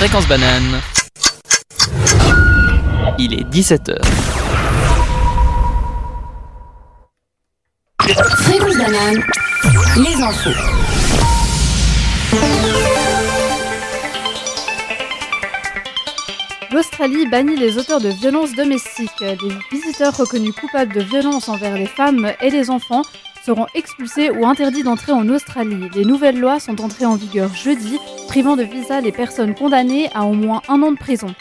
Fréquence banane. Il est 17h. Fréquence banane. Les infos. L'Australie bannit les auteurs de violences domestiques. Les visiteurs reconnus coupables de violences envers les femmes et les enfants seront expulsés ou interdits d'entrer en Australie. Les nouvelles lois sont entrées en vigueur jeudi, privant de visa les personnes condamnées à au moins un an de prison.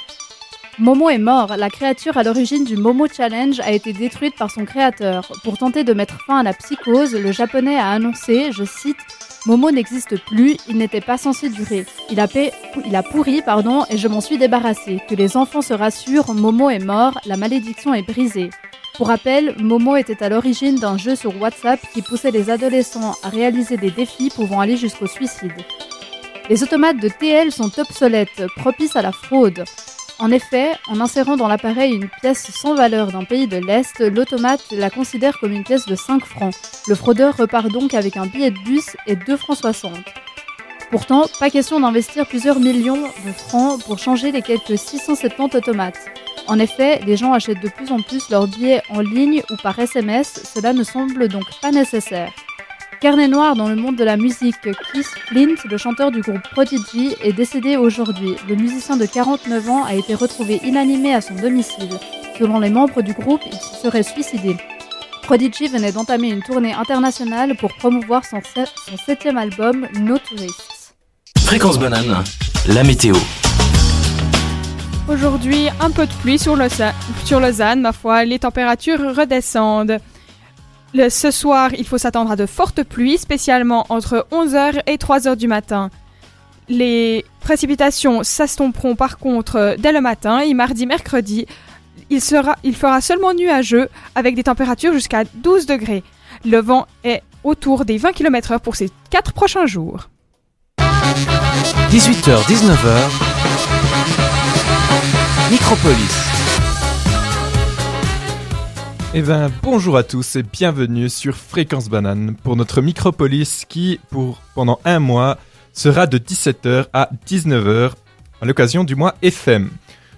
Momo est mort. La créature à l'origine du Momo Challenge a été détruite par son créateur. Pour tenter de mettre fin à la psychose, le japonais a annoncé, je cite, Momo n'existe plus, il n'était pas censé durer. Il a, pourri, pardon, et je m'en suis débarrassé. Que les enfants se rassurent, Momo est mort, la malédiction est brisée. Pour rappel, Momo était à l'origine d'un jeu sur WhatsApp qui poussait les adolescents à réaliser des défis pouvant aller jusqu'au suicide. Les automates de TL sont obsolètes, propices à la fraude. En effet, en insérant dans l'appareil une pièce sans valeur d'un pays de l'Est, l'automate la considère comme une pièce de 5 francs. Le fraudeur repart donc avec un billet de bus et 2 francs 60. Pourtant, pas question d'investir plusieurs millions de francs pour changer les quelques 670 automates. En effet, les gens achètent de plus en plus leurs billets en ligne ou par SMS, cela ne semble donc pas nécessaire. Carnet noir dans le monde de la musique, Chris Flint, le chanteur du groupe Prodigy, est décédé aujourd'hui. Le musicien de 49 ans a été retrouvé inanimé à son domicile. Selon les membres du groupe, il se serait suicidé. Prodigy venait d'entamer une tournée internationale pour promouvoir son, son septième album, No Tourists. Fréquence banane, la météo. Aujourd'hui, un peu de pluie sur, Lausanne, ma foi, les températures redescendent. Ce soir, il faut s'attendre à de fortes pluies, spécialement entre 11h et 3h du matin. Les précipitations s'estomperont par contre dès le matin et mardi, mercredi, il, sera, il fera seulement nuageux avec des températures jusqu'à 12 degrés. Le vent est autour des 20 km/h pour ces 4 prochains jours. 18h, 19h. Micropolis. Eh ben, bonjour à tous et bienvenue sur Fréquence Banane pour notre Micropolis qui, pour pendant un mois, sera de 17h à 19h à l'occasion du mois FM.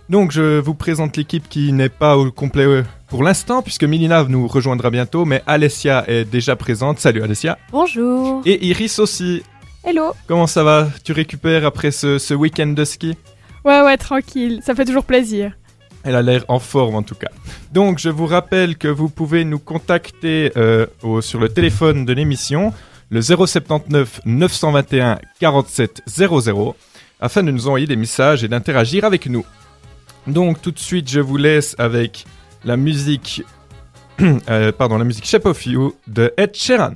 Donc, je vous présente l'équipe qui n'est pas au complet euh, pour l'instant, puisque Milina nous rejoindra bientôt, mais Alessia est déjà présente. Salut Alessia. Bonjour. Et Iris aussi. Hello. Comment ça va? Tu récupères après ce, ce week-end de ski? Ouais, ouais, tranquille, ça fait toujours plaisir. Elle a l'air en forme en tout cas. Donc je vous rappelle que vous pouvez nous contacter euh, sur le téléphone de l'émission, le 079 921 47 00, afin de nous envoyer des messages et d'interagir avec nous. Donc tout de suite je vous laisse avec la musique, euh, pardon, la musique Shape of You de Ed Sheeran.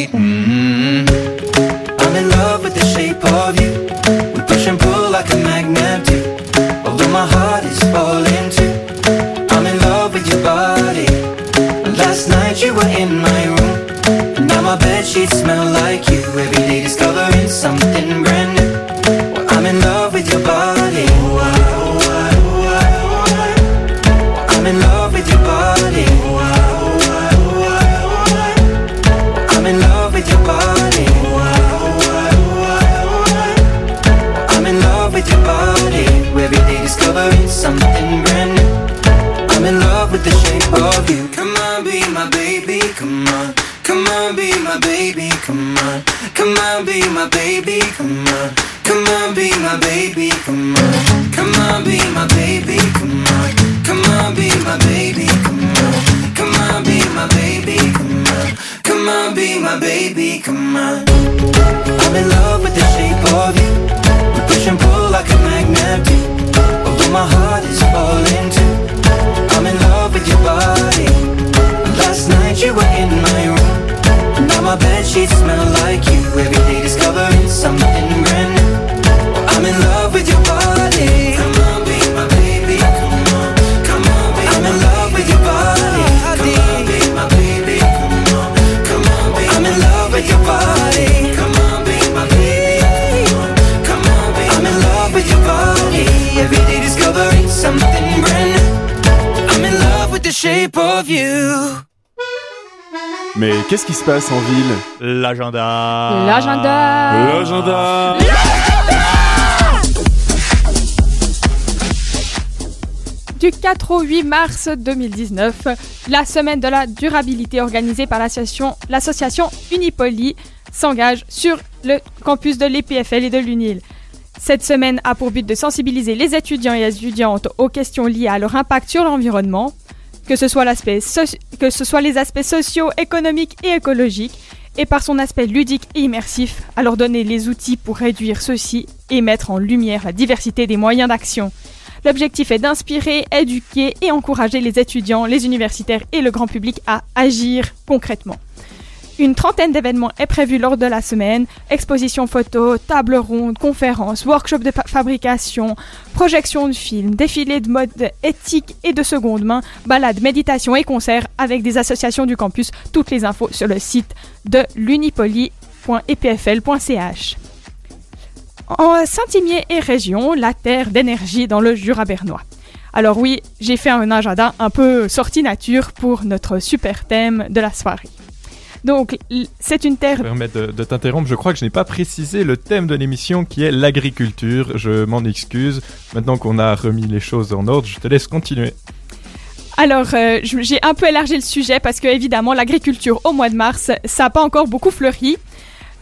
Mm-hmm. You. Mais qu'est-ce qui se passe en ville? L'agenda. L'agenda L'agenda Du 4 au 8 mars 2019, la semaine de la durabilité organisée par l'association l'association Unipoly s'engage sur le campus de l'EPFL et de l'UNIL. Cette semaine a pour but de sensibiliser les étudiants et étudiantes aux questions liées à leur impact sur l'environnement, que ce soit, les aspects sociaux, économiques et écologiques, et par son aspect ludique et immersif, à leur donner les outils pour réduire ceux-ci et mettre en lumière la diversité des moyens d'action. L'objectif est d'inspirer, éduquer et encourager les étudiants, les universitaires et le grand public à agir concrètement. Une trentaine d'événements est prévue lors de la semaine. Expositions photos, tables rondes, conférences, workshops de fabrication, projections de films, défilés de mode éthique et de seconde main, balades, méditations et concerts avec des associations du campus. Toutes les infos sur le site de l'unipoly.epfl.ch. En Saint-Imier et région, la terre d'énergie dans le Jura bernois. Alors oui, j'ai fait un agenda un peu sortie nature pour notre super thème de la soirée. Donc, c'est une terre Je permets de, de t'interrompre. Je crois que je n'ai pas précisé le thème de l'émission qui est l'agriculture. Je m'en excuse. Maintenant qu'on a remis les choses en ordre, je te laisse continuer. Alors, euh, j'ai un peu élargi le sujet parce que, évidemment, l'agriculture au mois de mars, ça n'a pas encore beaucoup fleuri.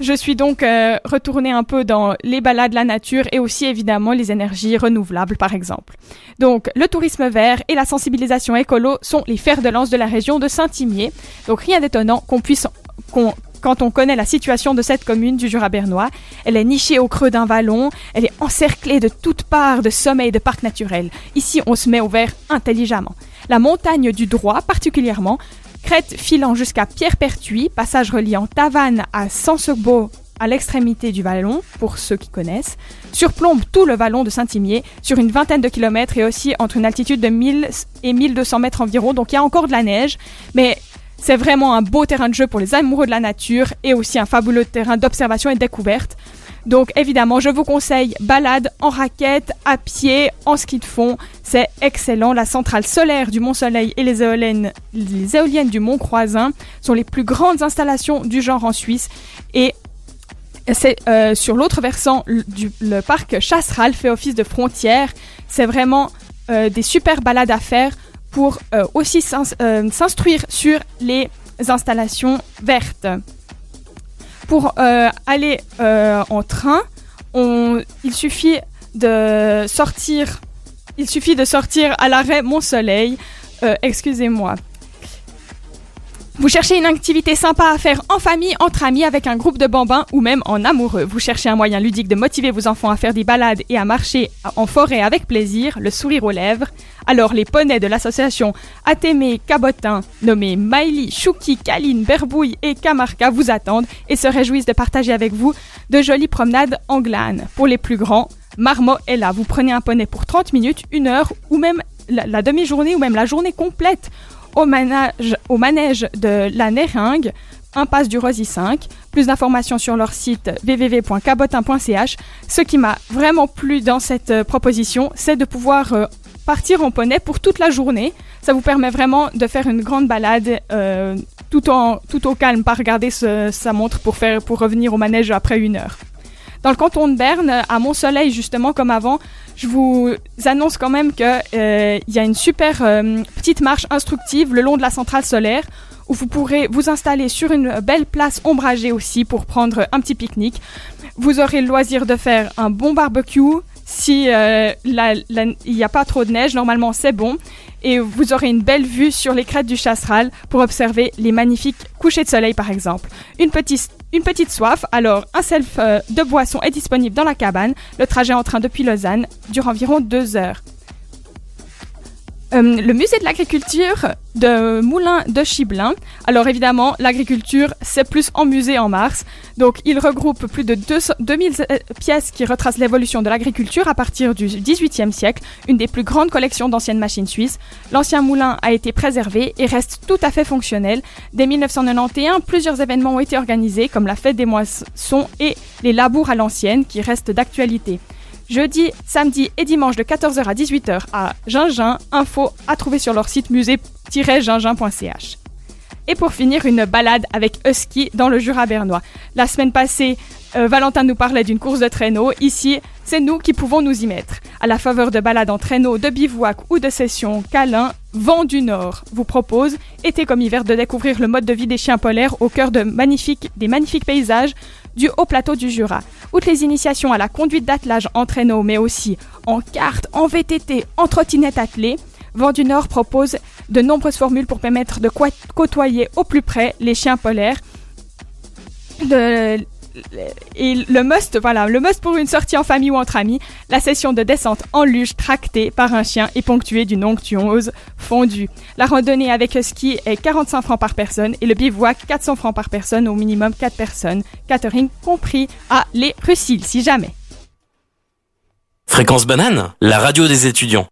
Je suis donc euh, retournée un peu dans les balades, la nature et aussi, évidemment, les énergies renouvelables, par exemple. Donc, le tourisme vert et la sensibilisation écolo sont les fers de lance de la région de Saint-Imier. Donc, rien d'étonnant qu'on puisse, quand on connaît la situation de cette commune du Jura bernois, elle est nichée au creux d'un vallon, elle est encerclée de toutes parts de sommets et de parcs naturels. Ici, on se met au vert intelligemment. La montagne du Droit, particulièrement, crête filant jusqu'à Pierre-Pertuis, passage reliant Tavannes à Sansebo à l'extrémité du vallon, pour ceux qui connaissent, surplombe tout le vallon de Saint-Imier sur une vingtaine de kilomètres et aussi entre une altitude de 1000 et 1200 mètres environ. Donc il y a encore de la neige, mais c'est vraiment un beau terrain de jeu pour les amoureux de la nature et aussi un fabuleux terrain d'observation et de découverte. Donc évidemment, je vous conseille balade en raquette, à pied, en ski de fond. C'est excellent. La centrale solaire du Mont Soleil et les éoliennes, du Mont Croisin sont les plus grandes installations du genre en Suisse. Et c'est euh, sur l'autre versant le- parc Chasseral fait office de frontière. C'est vraiment euh, des super balades à faire pour euh, aussi s'ins- s'instruire sur les installations vertes. Pour euh, aller euh, en train, on, il suffit de sortir. Il suffit de sortir à l'arrêt Mont Soleil. Euh, Excusez-moi. Vous cherchez une activité sympa à faire en famille, entre amis, avec un groupe de bambins ou même en amoureux. Vous cherchez un moyen ludique de motiver vos enfants à faire des balades et à marcher en forêt avec plaisir, le sourire aux lèvres. Alors les poneys de l'association Atémé Cabotin, nommés Miley, Chouki, Kaline, Berbouille et Camarca vous attendent et se réjouissent de partager avec vous de jolies promenades en glane. Pour les plus grands, Marmot est là. Vous prenez un poney pour 30 minutes, une heure ou même la demi-journée ou même la journée complète au manège, de la Néringue, impasse du Rosy 5. Plus d'informations sur leur site www.cabotin.ch. Ce qui m'a vraiment plu dans cette euh, proposition, c'est de pouvoir euh, partir en poney pour toute la journée. Ça vous permet vraiment de faire une grande balade euh, tout, en, tout au calme, pas regarder sa montre pour, faire, pour revenir au manège après une heure. Dans le canton de Berne, à Mont-Soleil, justement, comme avant, je vous annonce quand même qu'il y a une super euh, petite marche instructive le long de la centrale solaire où vous pourrez vous installer sur une belle place ombragée aussi pour prendre un petit pique-nique. Vous aurez le loisir de faire un bon barbecue. Si euh, il n'y a pas trop de neige, normalement c'est bon. Et vous aurez une belle vue sur les crêtes du Chasseral pour observer les magnifiques couchers de soleil par exemple. Une petite, une petite soif, alors un self euh, de boisson est disponible dans la cabane. Le trajet en train depuis Lausanne dure environ deux heures. Euh, le musée de l'agriculture de Moulin de Chiblin. Alors évidemment, l'agriculture, c'est plus en musée en mars. Donc il regroupe plus de 200 2000 euh, pièces qui retracent l'évolution de l'agriculture à partir du XVIIIe siècle, une des plus grandes collections d'anciennes machines suisses. L'ancien moulin a été préservé et reste tout à fait fonctionnel. Dès 1991, plusieurs événements ont été organisés, comme la fête des moissons et les labours à l'ancienne, qui restent d'actualité. Jeudi, samedi et dimanche de 14h à 18h à Gingin. Info à trouver sur leur site musée-gingin.ch. Et pour finir, une balade avec Husky dans le Jura bernois. La semaine passée, euh, Valentin nous parlait d'une course de traîneau. Ici, c'est nous qui pouvons nous y mettre. À la faveur de balades en traîneau, de bivouac ou de sessions câlin, Vent du Nord vous propose, été comme hiver, de découvrir le mode de vie des chiens polaires au cœur de des magnifiques paysages du haut plateau du Jura. Outre les initiations à la conduite d'attelage en traîneau, mais aussi en kart, en VTT, en trottinette attelée, Vent du Nord propose de nombreuses formules pour permettre de côtoyer au plus près les chiens polaires. Et le must, voilà, le must pour une sortie en famille ou entre amis, la session de descente en luge tractée par un chien et ponctuée d'une onctueuse fondue. La randonnée avec ski est 45 francs par personne et le bivouac 400 francs par personne, au minimum 4 personnes, catering compris à les Russils si jamais. Fréquence banane, la radio des étudiants.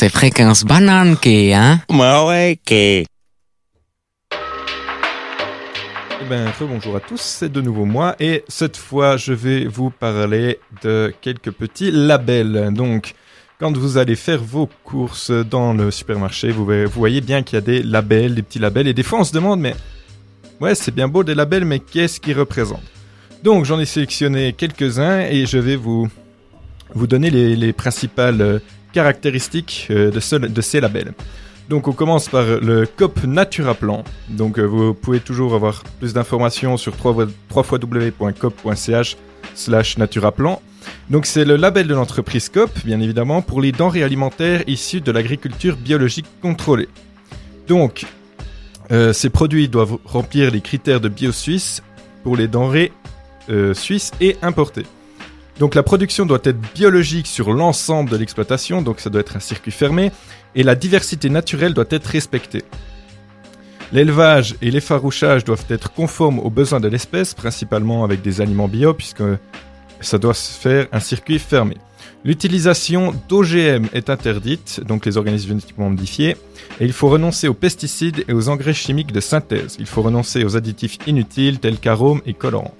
C'est fréquence banane qui, hein? Bah ouais, que. Eh ben, bonjour à tous, c'est de nouveau moi et cette fois je vais vous parler de quelques petits labels. Donc, quand vous allez faire vos courses dans le supermarché, vous, vous voyez bien qu'il y a des labels, des petits labels et des fois on se demande mais ouais c'est bien beau des labels mais qu'est-ce qu'ils représentent? Donc j'en ai sélectionné quelques-uns et je vais vous, vous donner les, les principales euh, caractéristiques euh, de, ce- de ces labels. Donc on commence par le COP Naturaplan. Donc euh, vous pouvez toujours avoir plus d'informations sur www.cop.ch slash Naturaplan. Donc c'est le label de l'entreprise COP, bien évidemment, pour les denrées alimentaires issues de l'agriculture biologique contrôlée. Donc euh, ces produits doivent remplir les critères de bio-suisse pour les denrées suisses et importées. Donc la production doit être biologique sur l'ensemble de l'exploitation, donc ça doit être un circuit fermé, et la diversité naturelle doit être respectée. L'élevage et l'effarouchage doivent être conformes aux besoins de l'espèce, principalement avec des aliments bio, puisque ça doit se faire un circuit fermé. L'utilisation d'OGM est interdite, donc les organismes génétiquement modifiés, et il faut renoncer aux pesticides et aux engrais chimiques de synthèse. Il faut renoncer aux additifs inutiles tels qu'arômes et colorants.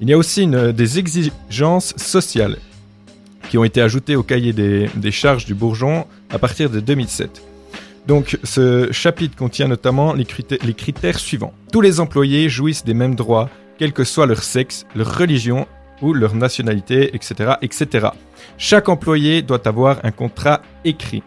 Il y a aussi une- des exigences sociales qui ont été ajoutées au cahier des, charges du bourgeon à partir de 2007. Donc ce chapitre contient notamment les critères, les critères suivants. Tous les employés jouissent des mêmes droits, quel que soit leur sexe, leur religion ou leur nationalité, etc. etc. Chaque employé doit avoir un contrat écrit.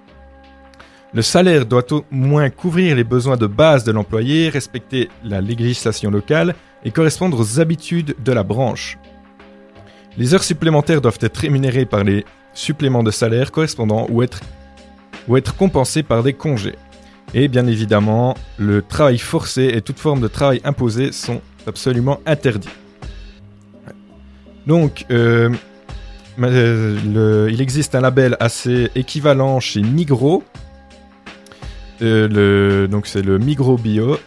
Le salaire doit au moins couvrir les besoins de base de l'employé, respecter la législation locale et correspondre aux habitudes de la branche. Les heures supplémentaires doivent être rémunérées par les suppléments de salaire correspondants ou être, ou être compensées par des congés. Et bien évidemment, le travail forcé et toute forme de travail imposé sont absolument interdits. Donc, euh, euh, il existe un label assez équivalent chez Migros. Euh, donc c'est le Migros Bio.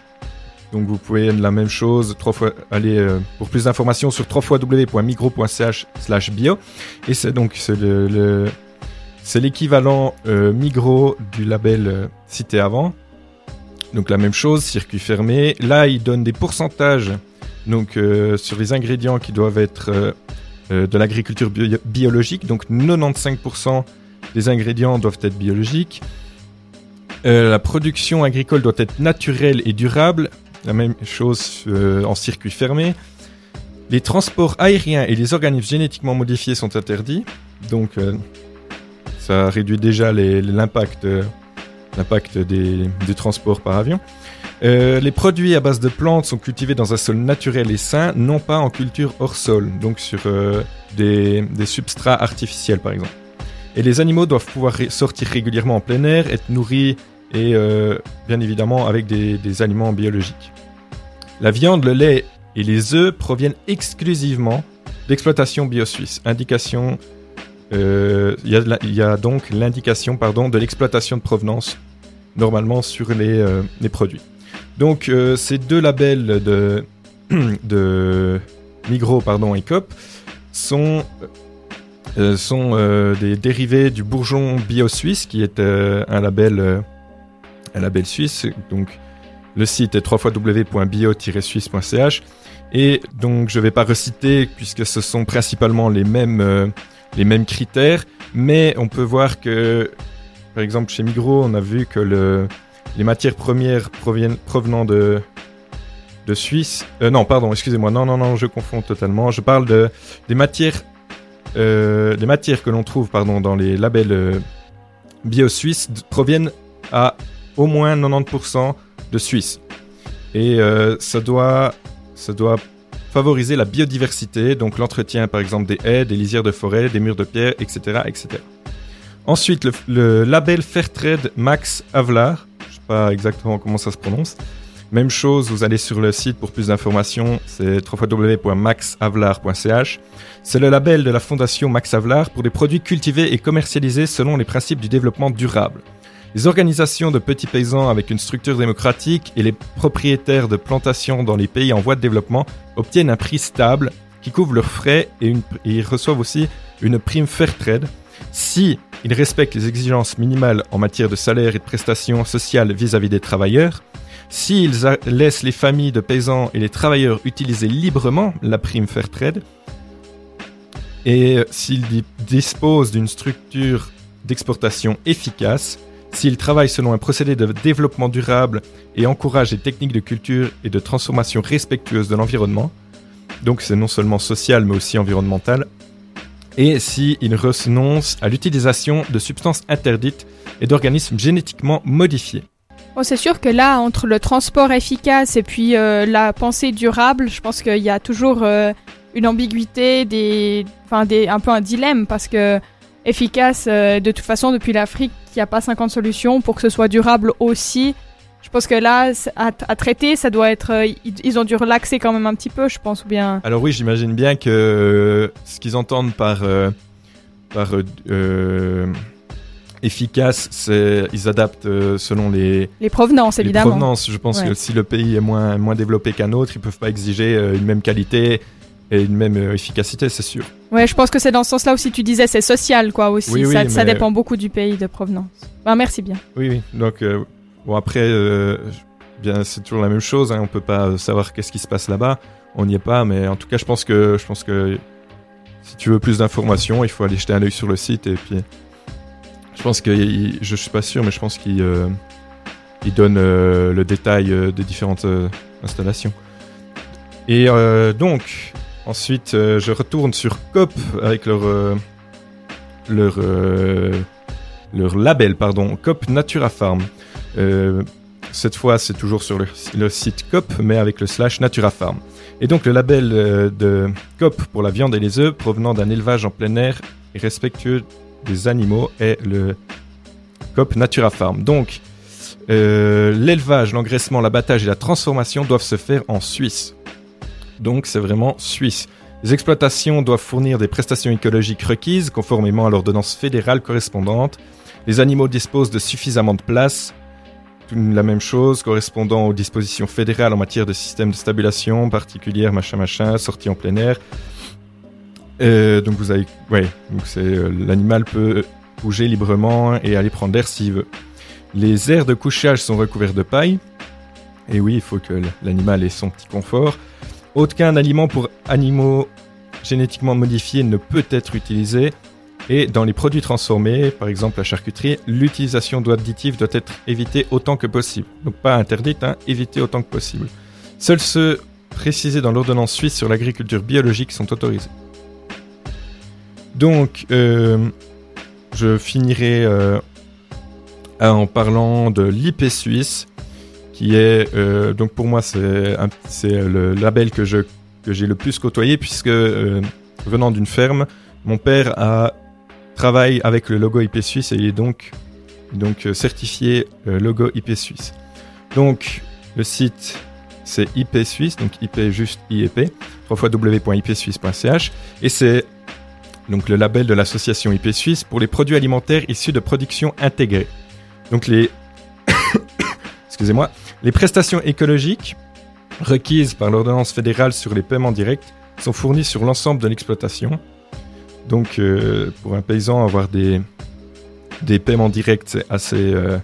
Donc vous pouvez la même chose, trois fois, aller euh, pour plus d'informations sur www.migros.ch slash bio. Et c'est donc c'est le, c'est l'équivalent euh, du label euh, cité avant. Donc la même chose, circuit fermé. Là, il donne des pourcentages donc euh, sur les ingrédients qui doivent être de l'agriculture bio- biologique. Donc 95% des ingrédients doivent être biologiques. La production agricole doit être naturelle et durable. La même chose euh, en circuit fermé. Les transports aériens et les organismes génétiquement modifiés sont interdits. Donc euh, ça réduit déjà l'impact euh, des, du transport par avion. Les produits à base de plantes sont cultivés dans un sol naturel et sain, non pas en culture hors sol, donc sur des, substrats artificiels par exemple. Et les animaux doivent pouvoir sortir régulièrement en plein air, être nourris et euh, bien évidemment avec des, aliments biologiques. La viande, le lait et les œufs proviennent exclusivement d'exploitation bio-suisse. Indication, euh, il y, a donc l'indication pardon de l'exploitation de provenance normalement sur les, euh, produits. Donc ces deux labels de, de Migros pardon, et Coop sont, sont des dérivés du bourgeon bio suisse qui est un label label suisse. Donc le site est www.bio-suisse.ch et donc je vais pas reciter puisque ce sont principalement les mêmes euh, les mêmes critères, mais on peut voir que par exemple chez Migros, on a vu que le, les matières premières proviennent, provenant de, Suisse. Euh, non, pardon, excusez-moi. Non, non, non, je confonds totalement. Je parle de, des matières, euh, matières que l'on trouve pardon, dans les labels bio suisses d- proviennent à au moins 90% de Suisse. Et euh, ça, doit, ça doit favoriser la biodiversité, donc l'entretien par exemple des haies, des lisières de forêt, des murs de pierre, etc. etc. Ensuite, le, label Fairtrade Max Havelaar. Je sais pas exactement comment ça se prononce. Même chose, vous allez sur le site pour plus d'informations, c'est www.maxhavelaar.ch. C'est le label de la fondation Max Havelaar pour des produits cultivés et commercialisés selon les principes du développement durable. Les organisations de petits paysans avec une structure démocratique et les propriétaires de plantations dans les pays en voie de développement obtiennent un prix stable qui couvre leurs frais et, ils reçoivent aussi une prime Fairtrade. Si ils respectent les exigences minimales en matière de salaire et de prestations sociales vis-à-vis des travailleurs, s'ils laissent les familles de paysans et les travailleurs utiliser librement la prime Fairtrade, et s'ils di- disposent d'une structure d'exportation efficace, s'ils travaillent selon un procédé de développement durable et encouragent des techniques de culture et de transformation respectueuses de l'environnement, donc c'est non seulement social mais aussi environnemental, et s'ils renoncent à l'utilisation de substances interdites et d'organismes génétiquement modifiés. Bon, c'est sûr que là, entre le transport efficace et puis euh, la pensée durable, je pense qu'il y a toujours euh, une ambiguïté, des, enfin des, un peu un dilemme parce que efficace, euh, de toute façon, depuis l'Afrique, il n'y a pas 50 solutions pour que ce soit durable aussi. Je pense que là, à, à traiter, ça doit être, euh, ils, ont dû relaxer quand même un petit peu, je pense, ou bien. Alors oui, j'imagine bien que euh, ce qu'ils entendent par, par euh, efficace, c'est ils adaptent euh, selon les, Les provenances, les évidemment. provenances. Je pense Ouais. que si le pays est moins, moins développé qu'un autre, ils peuvent pas exiger euh, une même qualité et une même euh, efficacité, c'est sûr. Ouais, je pense que c'est dans ce sens-là aussi, tu disais, c'est social, quoi, aussi. Oui, oui, ça, mais- dépend beaucoup du pays de provenance. Ben, merci bien. Oui, oui. Donc, euh, bon, après, euh, bien, c'est toujours la même chose. Hein, on peut pas savoir qu'est-ce qui se passe là-bas. On n'y est pas, mais en tout cas, je pense que, je pense que si tu veux plus d'informations, il faut aller jeter un œil sur le site. Et puis, je pense que, il- je suis pas sûr, mais je pense qu'il euh, il donne le détail des différentes installations. Et donc, ensuite, euh, je retourne sur COP avec leur euh, leur euh, leur label, pardon, COP Natura Farm. Cette fois, c'est toujours sur le, le site COP, mais avec le slash Natura Farm. Et donc, le label de COP pour la viande et les œufs provenant d'un élevage en plein air et respectueux des animaux est le COP Natura Farm. Donc, l'élevage, l'engraissement, l'abattage et la transformation doivent se faire en Suisse. Donc, c'est vraiment suisse. Les exploitations doivent fournir des prestations écologiques requises conformément à l'ordonnance fédérale correspondante. Les animaux disposent de suffisamment de place. La même chose, correspondant aux dispositions fédérales en matière de système de stabulation particulière, machin, machin, sortie en plein air. Euh, donc vous avez, ouais, donc c'est euh, l'animal peut bouger librement et aller prendre l'air s'il veut. Les aires de couchage sont recouverts de paille. Et oui, il faut que l'animal ait son petit confort. Aucun aliment pour animaux génétiquement modifiés ne peut être utilisé. Et dans les produits transformés, par exemple la charcuterie, l'utilisation d'additifs doit être évitée autant que possible. Donc pas interdite, hein, évitée autant que possible. Seuls ceux précisés dans l'ordonnance suisse sur l'agriculture biologique sont autorisés. Donc, euh, je finirai euh, en parlant de l'IP suisse, qui est euh, donc pour moi c'est le label que j'ai le plus côtoyé puisque euh, venant d'une ferme, mon père a travaille avec le logo IP suisse et il est donc euh, certifié logo IP suisse. Donc le site c'est IP suisse donc IP juste IEP www.ipsuisse.ch et c'est donc le label de l'association IP suisse pour les produits alimentaires issus de production intégrée. Donc les excusez-moi, les prestations écologiques requises par l'ordonnance fédérale sur les paiements directs sont fournies sur l'ensemble de l'exploitation. Donc, euh, pour un paysan, avoir des, des paiements directs, c'est assez, euh,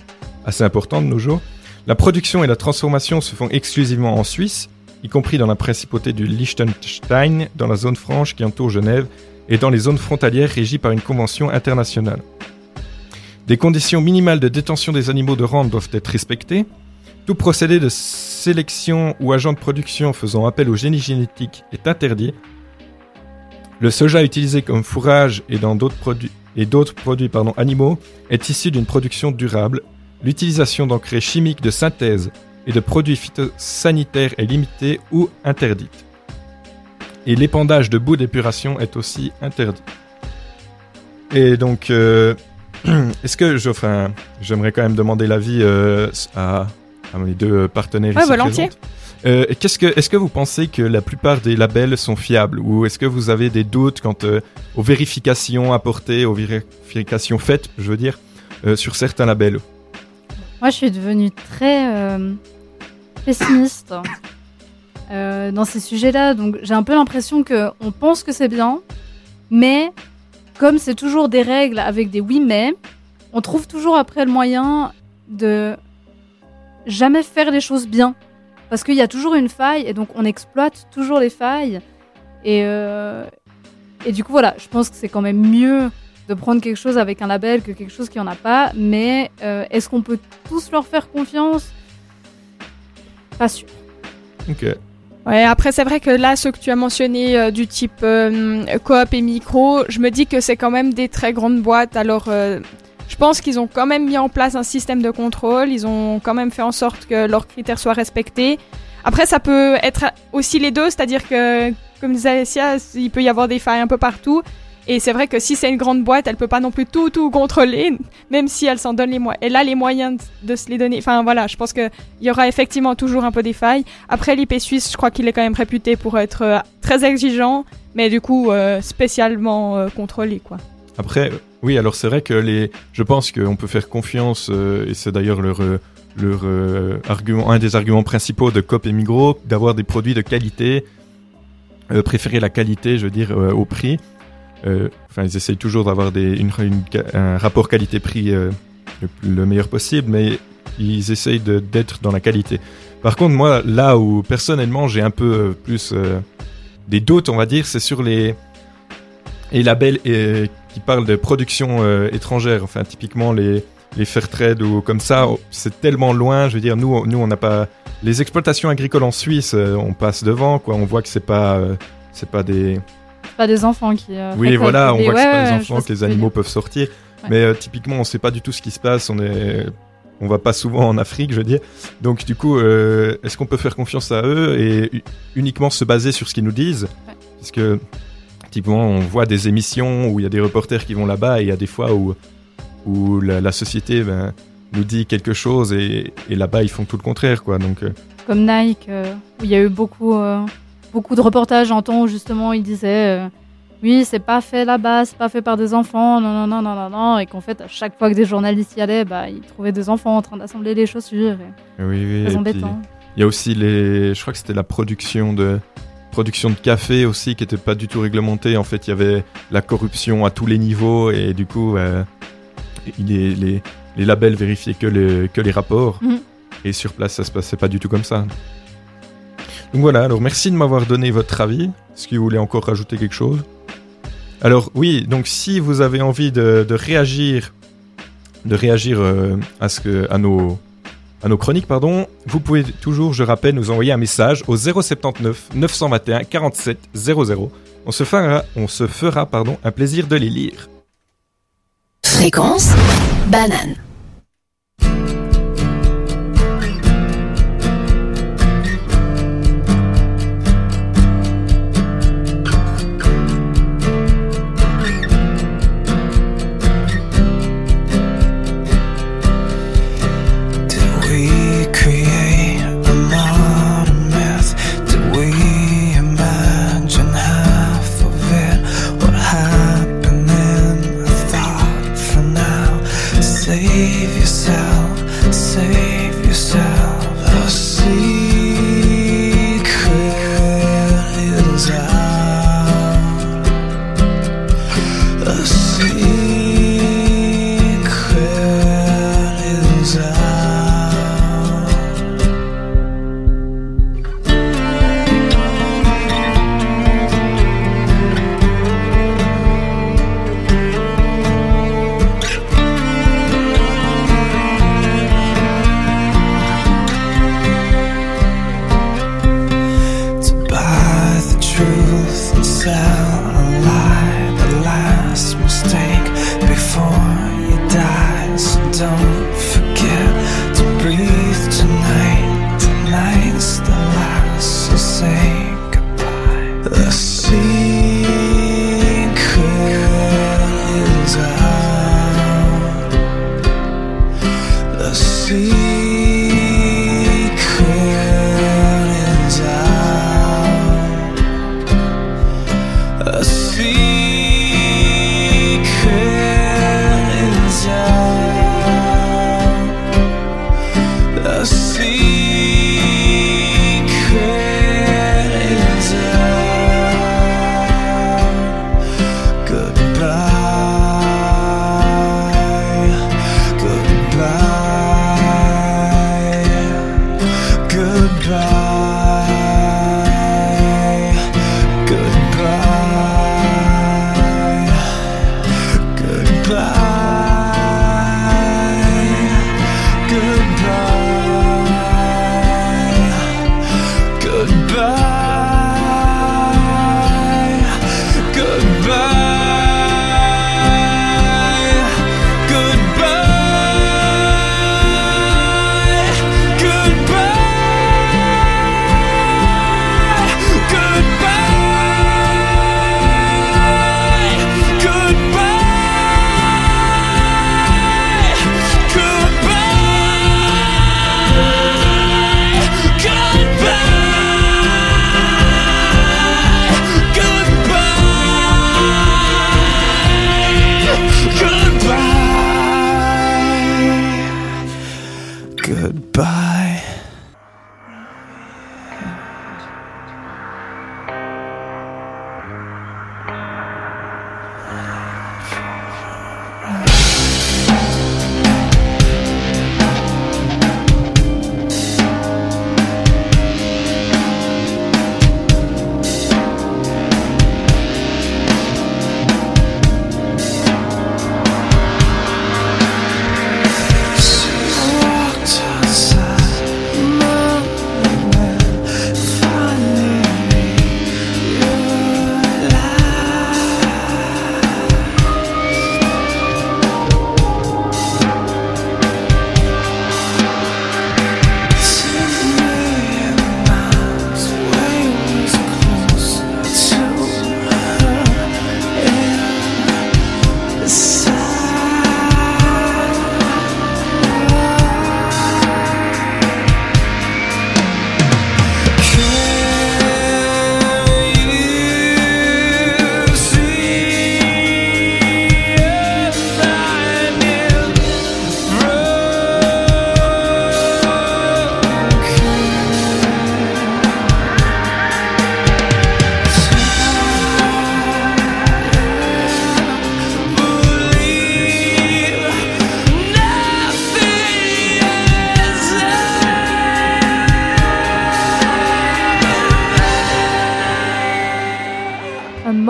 assez important de nos jours. La production et la transformation se font exclusivement en Suisse, y compris dans la principauté du Liechtenstein, dans la zone franche qui entoure Genève, et dans les zones frontalières régies par une convention internationale. Des conditions minimales de détention des animaux de rente doivent être respectées. Tout procédé de sélection ou agent de production faisant appel au génie génétique est interdit. Le soja utilisé comme fourrage et dans d'autres produits et d'autres animaux est issu d'une production durable. L'utilisation d'engrais chimiques de synthèse et de produits phytosanitaires est limitée ou interdite. Et l'épandage de boues d'épuration est aussi interdit. Et donc, euh, est-ce que j'aimerais quand même demander l'avis euh, à, à mes deux partenaires Ouais, ici volontiers. Euh, qu'est-ce que, est-ce que vous pensez que la plupart des labels sont fiables? Ou est-ce que vous avez des doutes quant euh, aux vérifications apportées, aux vérifications faites, je veux dire, euh, sur certains labels? Moi, je suis devenue très euh, pessimiste euh, dans ces sujets-là. Donc, j'ai un peu l'impression que on pense que c'est bien, mais comme c'est toujours des règles avec des oui mais, on trouve toujours après le moyen de jamais faire les choses bien. Parce qu'il y a toujours une faille et donc on exploite toujours les failles. Et, euh, et du coup, voilà, je pense que c'est quand même mieux de prendre quelque chose avec un label que quelque chose qui en a pas. Mais euh, est-ce qu'on peut tous leur faire confiance? Pas sûr. Ok. Ouais, après c'est vrai que là, ceux que tu as mentionnés euh, du type euh, coop et micro, je me dis que c'est quand même des très grandes boîtes. Alors, euh, je pense qu'ils ont quand même mis en place un système de contrôle. Ils ont quand même fait en sorte que leurs critères soient respectés. Après, ça peut être aussi les deux, c'est-à-dire que, comme disait Sia, il peut y avoir des failles un peu partout. Et c'est vrai que si c'est une grande boîte, elle peut pas non plus tout tout contrôler, même si elle s'en donne les moyens. Elle a les moyens de, de se les donner. Enfin voilà, je pense que il y aura effectivement toujours un peu des failles. Après l'IP suisse, je crois qu'il est quand même réputé pour être euh, très exigeant, mais du coup euh, spécialement euh, contrôlé quoi. Après, oui, alors c'est vrai que les, je pense qu'on peut faire confiance, euh, et c'est d'ailleurs leur, euh, leur euh, argument, un des arguments principaux de Coop et Migros, d'avoir des produits de qualité, préférer la qualité, je veux dire, au prix. Enfin, ils essayent toujours d'avoir des, un rapport qualité-prix le, le meilleur possible, mais ils essayent d'être dans la qualité. Par contre, moi, là où personnellement j'ai un peu plus des doutes, on va dire, c'est sur les, les labels euh, qui parlent de production euh, étrangère. Enfin, typiquement les, les Fairtrade ou comme ça, oh, c'est tellement loin. Je veux dire, nous, nous, on n'a pas les exploitations agricoles en Suisse, euh, on passe devant, quoi. On voit que c'est pas, euh, c'est pas des, pas des enfants qui. euh, oui, voilà, on des- voit que ouais, c'est pas ouais, des enfants, que les animaux dire. peuvent sortir. Ouais. Mais euh, typiquement, on sait pas du tout ce qui se passe. On est, on va pas souvent en Afrique, je veux dire. Donc du coup, est-ce qu'on peut faire confiance à eux et uniquement se baser sur ce qu'ils nous disent? Parce que typiquement, on voit des émissions où il y a des reporters qui vont là-bas et il y a des fois où où la, la société ben, nous dit quelque chose et, et là-bas ils font tout le contraire, quoi. Donc euh, Comme Nike, euh, où il y a eu beaucoup, euh, beaucoup de reportages en temps où justement ils disaient oui, c'est pas fait là-bas, c'est pas fait par des enfants, non, non, non, non, non, non, et qu'en fait, à chaque fois que des journalistes y allaient, bah, ils trouvaient des enfants en train d'assembler les chaussures. Et... oui, oui. Puis, embêtant. Il y a aussi les, je crois que c'était la production de production de café aussi qui était pas du tout réglementée. En fait, il y avait la corruption à tous les niveaux et du coup, euh, les, les, les labels vérifiaient que les, que les rapports Mhm. et sur place, ça se passait pas du tout comme ça. Donc voilà. Alors merci de m'avoir donné votre avis. Est-ce que vous voulez encore rajouter quelque chose? Alors oui. Donc si vous avez envie de, de réagir, de réagir euh, à ce que à nos à nos chroniques, pardon, vous pouvez toujours, je rappelle, nous envoyer un message au 079 921 47 00. On se fera, on se fera pardon, un plaisir de les lire. Fréquence banane.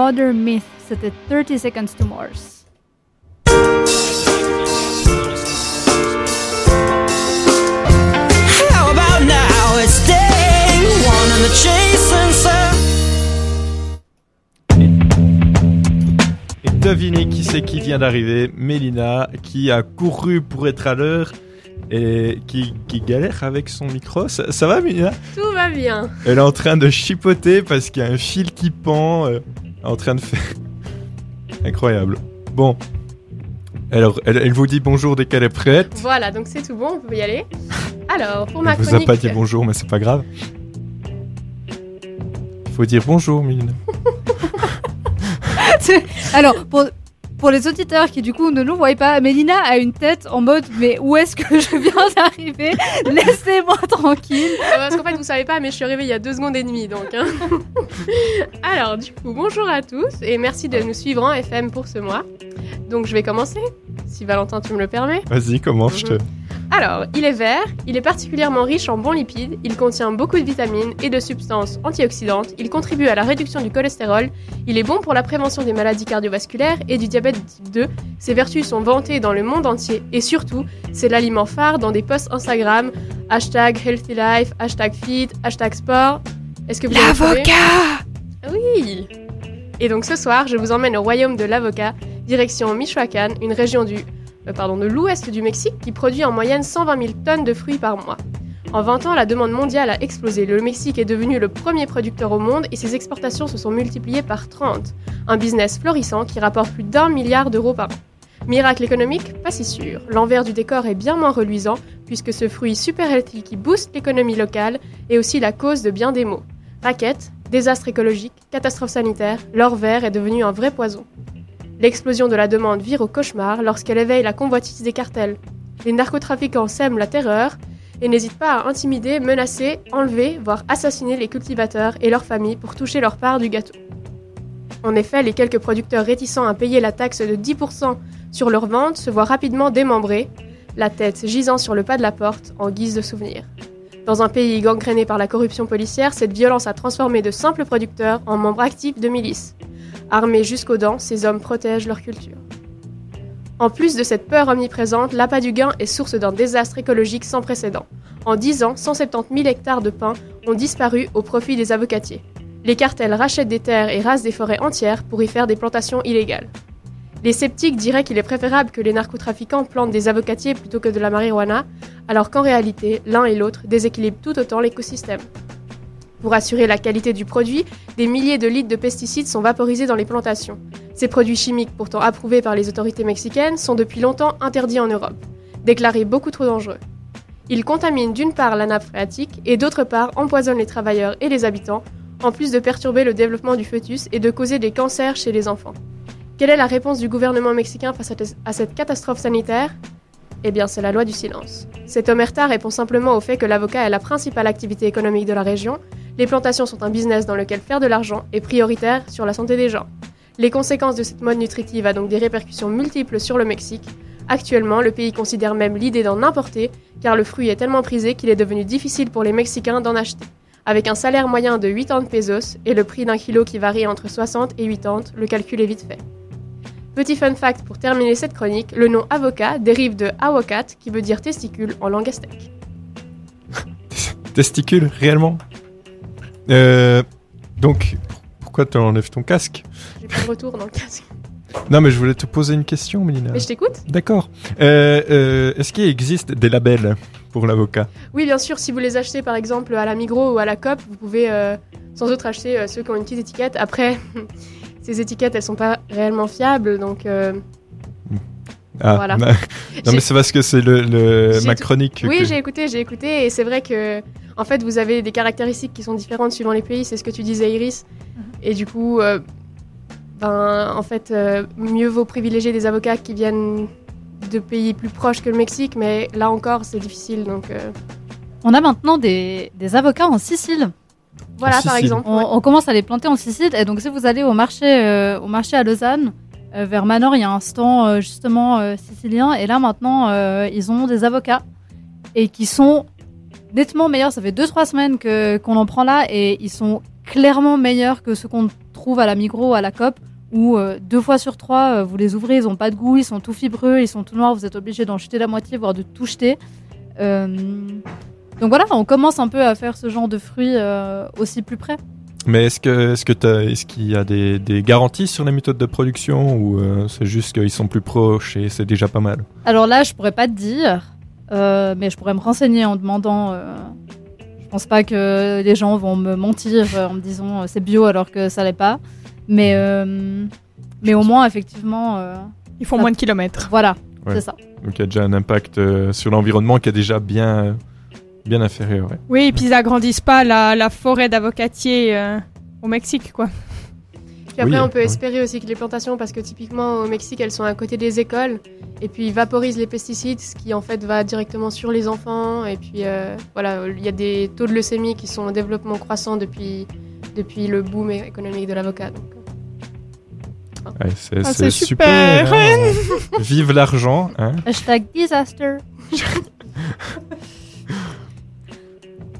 A Modern Myth. C'était 30 Seconds to Mars. How about now? It's day one and the chase and serve. Et devinez qui c'est qui vient d'arriver Mélina, qui a couru pour être à l'heure et qui, qui galère avec son micro. Ça, ça va, Mélina? Tout va bien. Elle est en train de chipoter parce qu'il y a un fil qui pend. En train de faire. Incroyable. Bon. Alors, elle, elle vous dit bonjour dès qu'elle est prête. Voilà, donc c'est tout bon, on peut y aller. Alors, pour ma Elle vous a chronique. pas dit bonjour, mais c'est pas grave. Il faut dire bonjour, Mélina. Alors, pour, pour les auditeurs qui du coup ne nous voient pas, Mélina a une tête en mode mais où est-ce que je viens d'arriver? Laissez-moi tranquille. Euh, Parce qu'en fait, vous savez pas, mais je suis arrivée il y a deux secondes et demie, donc. hein. Alors, du coup, bonjour à tous et merci de nous suivre en FM pour ce mois. Donc, je vais commencer, si Valentin, tu me le permets. Vas-y, commence, je te. Alors, il est vert, il est particulièrement riche en bons lipides, il contient beaucoup de vitamines et de substances antioxydantes, il contribue à la réduction du cholestérol, il est bon pour la prévention des maladies cardiovasculaires et du diabète de type 2, ses vertus sont vantées dans le monde entier et surtout, c'est l'aliment phare dans des posts Instagram, hashtag healthy life, hashtag fit, hashtag sport. Est-ce que vous L'avocat. Oui. Et donc ce soir, je vous emmène au royaume de l'avocat, direction Michoacán, une région du, euh, pardon, de l'ouest du Mexique qui produit en moyenne 120 000 tonnes de fruits par mois. En 20 ans, la demande mondiale a explosé. Le Mexique est devenu le premier producteur au monde et ses exportations se sont multipliées par 30. Un business florissant qui rapporte plus d'un milliard d'euros par an. Miracle économique Pas si sûr. L'envers du décor est bien moins reluisant puisque ce fruit super healthy qui booste l'économie locale est aussi la cause de bien des maux. Raquettes, désastre écologique, catastrophe sanitaire, l'or vert est devenu un vrai poison. L'explosion de la demande vire au cauchemar lorsqu'elle éveille la convoitise des cartels. Les narcotrafiquants sèment la terreur et n'hésitent pas à intimider, menacer, enlever, voire assassiner les cultivateurs et leurs familles pour toucher leur part du gâteau. En effet, les quelques producteurs réticents à payer la taxe de 10% sur leurs ventes se voient rapidement démembrés, la tête gisant sur le pas de la porte en guise de souvenir. Dans un pays gangréné par la corruption policière, cette violence a transformé de simples producteurs en membres actifs de milices. Armés jusqu'aux dents, ces hommes protègent leur culture. En plus de cette peur omniprésente, l'appât du gain est source d'un désastre écologique sans précédent. En 10 ans, 170 000 hectares de pins ont disparu au profit des avocatiers. Les cartels rachètent des terres et rasent des forêts entières pour y faire des plantations illégales. Les sceptiques diraient qu'il est préférable que les narcotrafiquants plantent des avocatiers plutôt que de la marijuana, alors qu'en réalité, l'un et l'autre déséquilibrent tout autant l'écosystème. Pour assurer la qualité du produit, des milliers de litres de pesticides sont vaporisés dans les plantations. Ces produits chimiques, pourtant approuvés par les autorités mexicaines, sont depuis longtemps interdits en Europe, déclarés beaucoup trop dangereux. Ils contaminent d'une part la nappe phréatique et d'autre part empoisonnent les travailleurs et les habitants, en plus de perturber le développement du fœtus et de causer des cancers chez les enfants. Quelle est la réponse du gouvernement mexicain face à cette catastrophe sanitaire? Eh bien, c'est la loi du silence. Cet omerta répond simplement au fait que l'avocat est la principale activité économique de la région, les plantations sont un business dans lequel faire de l'argent est prioritaire sur la santé des gens. Les conséquences de cette mode nutritive a donc des répercussions multiples sur le Mexique. Actuellement, le pays considère même l'idée d'en importer, car le fruit est tellement prisé qu'il est devenu difficile pour les Mexicains d'en acheter. Avec un salaire moyen de 80 pesos et le prix d'un kilo qui varie entre 60 et 80, le calcul est vite fait. Petit fun fact pour terminer cette chronique, le nom avocat dérive de awakat qui veut dire testicule en langue aztèque. Testicule, réellement? Euh, Donc, pourquoi tu enlèves ton casque J'ai pas de retour dans le casque. Non, mais je voulais te poser une question, Mélina. Mais je t'écoute D'accord. Euh, euh, Est-ce qu'il existe des labels pour l'avocat? Oui, bien sûr, si vous les achetez par exemple à la Migros ou à la COP, vous pouvez euh, sans doute acheter ceux qui ont une petite étiquette. Après, ces étiquettes, elles sont pas réellement fiables, donc Ah, Voilà. non, mais c'est parce que c'est le, ma chronique. Oui, que- j'ai écouté, j'ai écouté, et c'est vrai que, en fait, vous avez des caractéristiques qui sont différentes suivant les pays. C'est ce que tu disais, Iris. Et du coup, euh, ben, en fait, euh, mieux vaut privilégier des avocats qui viennent de pays plus proches que le Mexique, mais là encore, c'est difficile. Donc, euh, On a maintenant des, des avocats en Sicile. voilà, par exemple. On, on commence à les planter en Sicile. Et donc, si vous allez au marché, euh, au marché à Lausanne, euh, vers Manor, il y a un stand euh, justement euh, sicilien. Et là, maintenant, euh, ils ont des avocats et qui sont nettement meilleurs. Ça fait 2-3 semaines que qu'on en prend là et ils sont clairement meilleurs que ceux qu'on trouve à la Migros, à la COP, où euh, deux fois sur trois, euh, vous les ouvrez, ils ont pas de goût, ils sont tout fibreux, ils sont tout noirs, vous êtes obligé d'en jeter la moitié, voire de tout jeter. Euh, donc voilà, on commence un peu à faire ce genre de fruits euh, aussi plus près. Mais est-ce que est-ce que est-ce qu'il y a des, des garanties sur les méthodes de production ou euh, c'est juste qu'ils sont plus proches et c'est déjà pas mal? Alors là, je pourrais pas te dire, euh, mais je pourrais me renseigner en demandant. euh, je pense pas que les gens vont me mentir en me disant euh, c'est bio alors que ça l'est pas. Mais, euh, mais au moins, effectivement. euh, Ils font ça- moins de kilomètres. Voilà, Ouais. c'est ça. Donc il y a déjà un impact sur l'environnement qui est déjà bien bien inférieur. ouais. Oui, et puis ils agrandissent pas la, la forêt d'avocatiers euh, au Mexique, quoi. Puis après, Oui, on peut ouais. espérer aussi que les plantations, parce que typiquement au Mexique, elles sont à côté des écoles, et puis ils vaporisent les pesticides, ce qui en fait va directement sur les enfants. Et puis euh, voilà, il y a des taux de leucémie qui sont en développement croissant depuis, depuis le boom économique de l'avocat. donc, euh. Ouais, c'est Ah, c'est super. hein. Vive l'argent. Hein Hashtag disaster.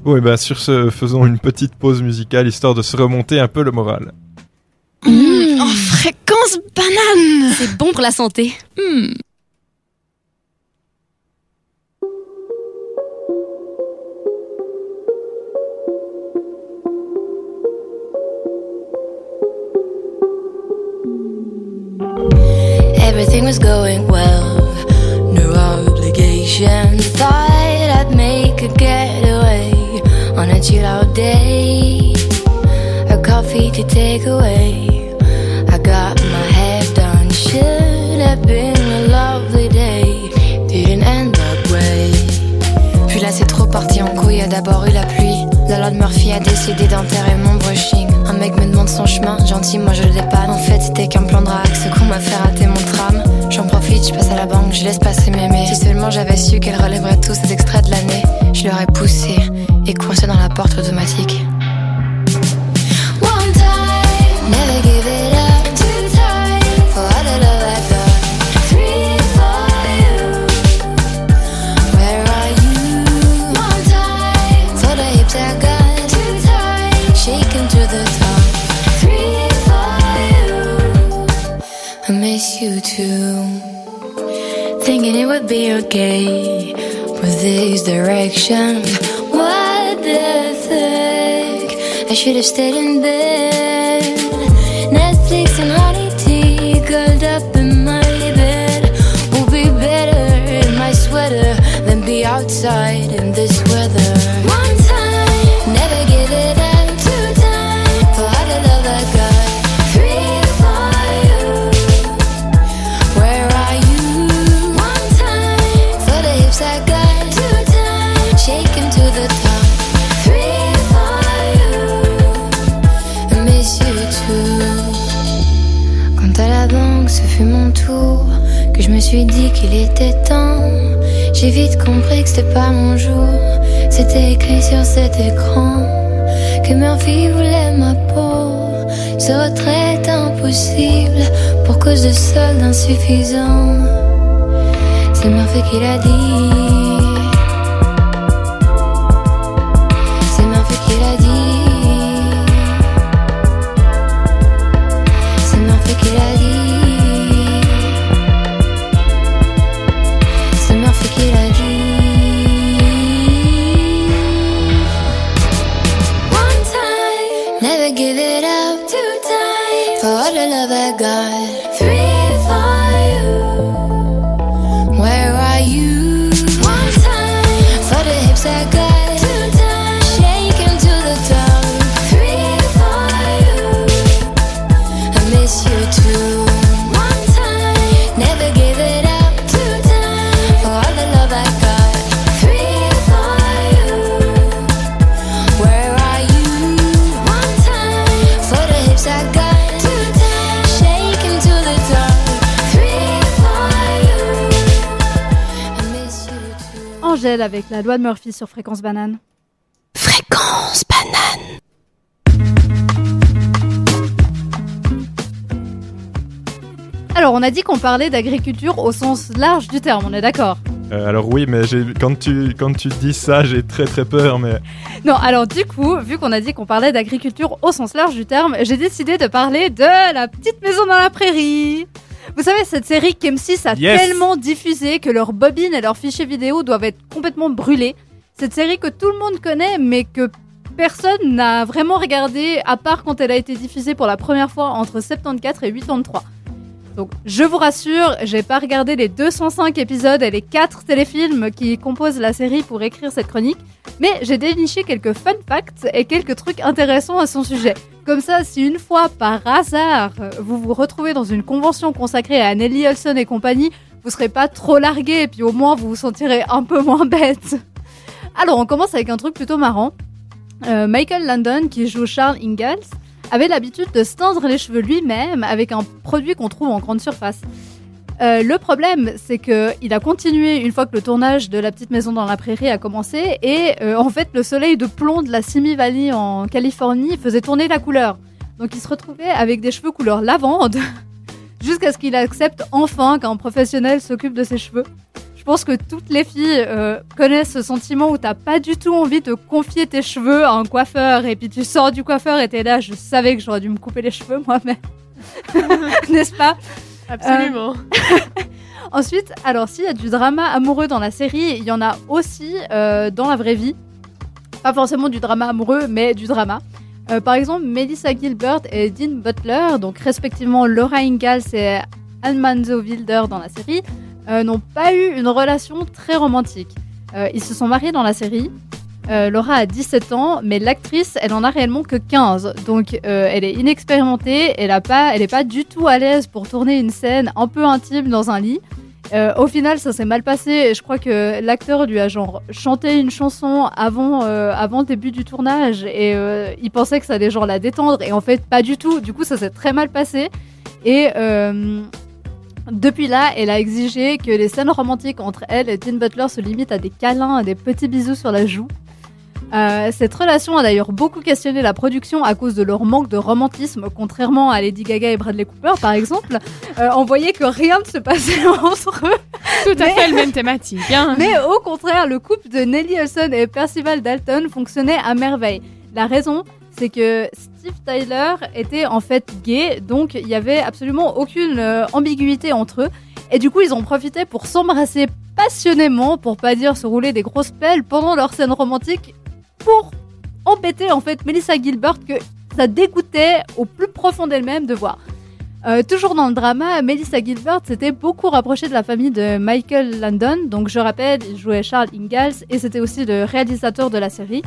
bon et ben sur ce, faisons une petite pause musicale histoire de se remonter un peu le moral. Mmh. En fréquence banane C'est bon pour la santé. Hmm. Everything was going well, no obligation. Thought I'd make a on a chill out day. A coffee to take away. I got my hair done, should have been a lovely day. Didn't end that way. Puis là c'est trop parti en couille, a d'abord eu la pluie. La loi de Murphy a décidé d'enterrer mon brushing. Un mec me demande son chemin, gentil, moi je le dépanne. En fait c'était qu'un plan de ce qu'on m'a fait rater mon tram. J'en profite, je passe à la banque, je laisse passer mémé. Si seulement j'avais su qu'elle relèverait tous ces extraits de l'année, je l'aurais poussé et coincé dans la porte automatique. One time, never give it up. Two times, for all the love I got. Three for you. Where are you? One time, for the hips I got. Two times, shaking to the top. Three for you. I miss you too. Thinking it would be okay with these directions. Should have stayed in bed. Netflix and honey tea, curled up in my bed. Will be better in my sweater than be outside temps. J'ai vite compris que c'était pas mon jour. C'était écrit sur cet écran que Murphy voulait ma peau. Ce retrait est impossible pour cause de soldes insuffisants. C'est Murphy qui l'a dit. Avec la loi de Murphy sur Fréquence Banane. Fréquence banane. Alors, on a dit qu'on parlait d'agriculture au sens large du terme, on est d'accord? Euh, alors oui, mais quand tu, quand tu dis ça, j'ai très très peur, mais... Non, alors du coup, vu qu'on a dit qu'on parlait d'agriculture au sens large du terme, j'ai décidé de parler de La Petite Maison dans la Prairie. Vous savez, cette série qu'M6 a Yes. tellement diffusée que leurs bobines et leurs fichiers vidéo doivent être complètement brûlés. Cette série que tout le monde connaît, mais que personne n'a vraiment regardé, à part quand elle a été diffusée pour la première fois entre 74 et 83. Donc, je vous rassure, j'ai pas regardé les 205 épisodes et les 4 téléfilms qui composent la série pour écrire cette chronique, mais j'ai déniché quelques fun facts et quelques trucs intéressants à son sujet. Comme ça, si une fois, par hasard, vous vous retrouvez dans une convention consacrée à Nelly Olson et compagnie, vous serez pas trop largué et puis au moins vous vous sentirez un peu moins bête. Alors, on commence avec un truc plutôt marrant. Euh, Michael Landon, qui joue Charles Ingalls, avait l'habitude de se teindre les cheveux lui-même avec un produit qu'on trouve en grande surface. Euh, le problème, c'est que il a continué une fois que le tournage de La Petite Maison dans la Prairie a commencé, et euh, en fait, le soleil de plomb de la Simi Valley en Californie faisait tourner la couleur. Donc, il se retrouvait avec des cheveux couleur lavande, jusqu'à ce qu'il accepte enfin qu'un professionnel s'occupe de ses cheveux. Je pense que toutes les filles euh, connaissent ce sentiment où t'as pas du tout envie de confier tes cheveux à un coiffeur et puis tu sors du coiffeur et t'es là, je savais que j'aurais dû me couper les cheveux moi-même. N'est-ce pas? Absolument. Euh, Ensuite, alors s'il y a du drama amoureux dans la série, il y en a aussi euh, dans la vraie vie. Pas forcément du drama amoureux, mais du drama. Euh, par exemple, Melissa Gilbert et Dean Butler, donc respectivement Laura Ingalls et Almanzo Wilder dans la série, n'ont pas eu une relation très romantique. Euh, ils se sont mariés dans la série. Euh, Laura a 17 ans, mais l'actrice, elle en a réellement que 15. Donc, euh, elle est inexpérimentée, elle n'est pas, du tout à l'aise pour tourner une scène un peu intime dans un lit. Euh, au final, ça s'est mal passé et je crois que l'acteur lui a genre chanté une chanson avant, euh, avant le début du tournage et euh, il pensait que ça allait genre la détendre et en fait pas du tout. Du coup, ça s'est très mal passé et euh, depuis là, elle a exigé que les scènes romantiques entre elle et Dean Butler se limitent à des câlins et des petits bisous sur la joue. Euh, cette relation a d'ailleurs beaucoup questionné la production à cause de leur manque de romantisme, contrairement à Lady Gaga et Bradley Cooper par exemple. Euh, on voyait que rien ne se passait entre eux. Tout à fait le même thématique. hein. Mais au contraire, le couple de Nelly Olson et Percival Dalton fonctionnait à merveille. La raison, c'est que Steve Tyler était en fait gay, donc il y avait absolument aucune euh, ambiguïté entre eux. Et du coup, ils ont profité pour s'embrasser passionnément, pour pas dire se rouler des grosses pelles pendant leur scène romantique, pour embêter en fait Melissa Gilbert que ça dégoûtait au plus profond d'elle-même de voir. Euh, toujours dans le drama, Melissa Gilbert s'était beaucoup rapprochée de la famille de Michael Landon. Donc je rappelle, il jouait Charles Ingalls et c'était aussi le réalisateur de la série.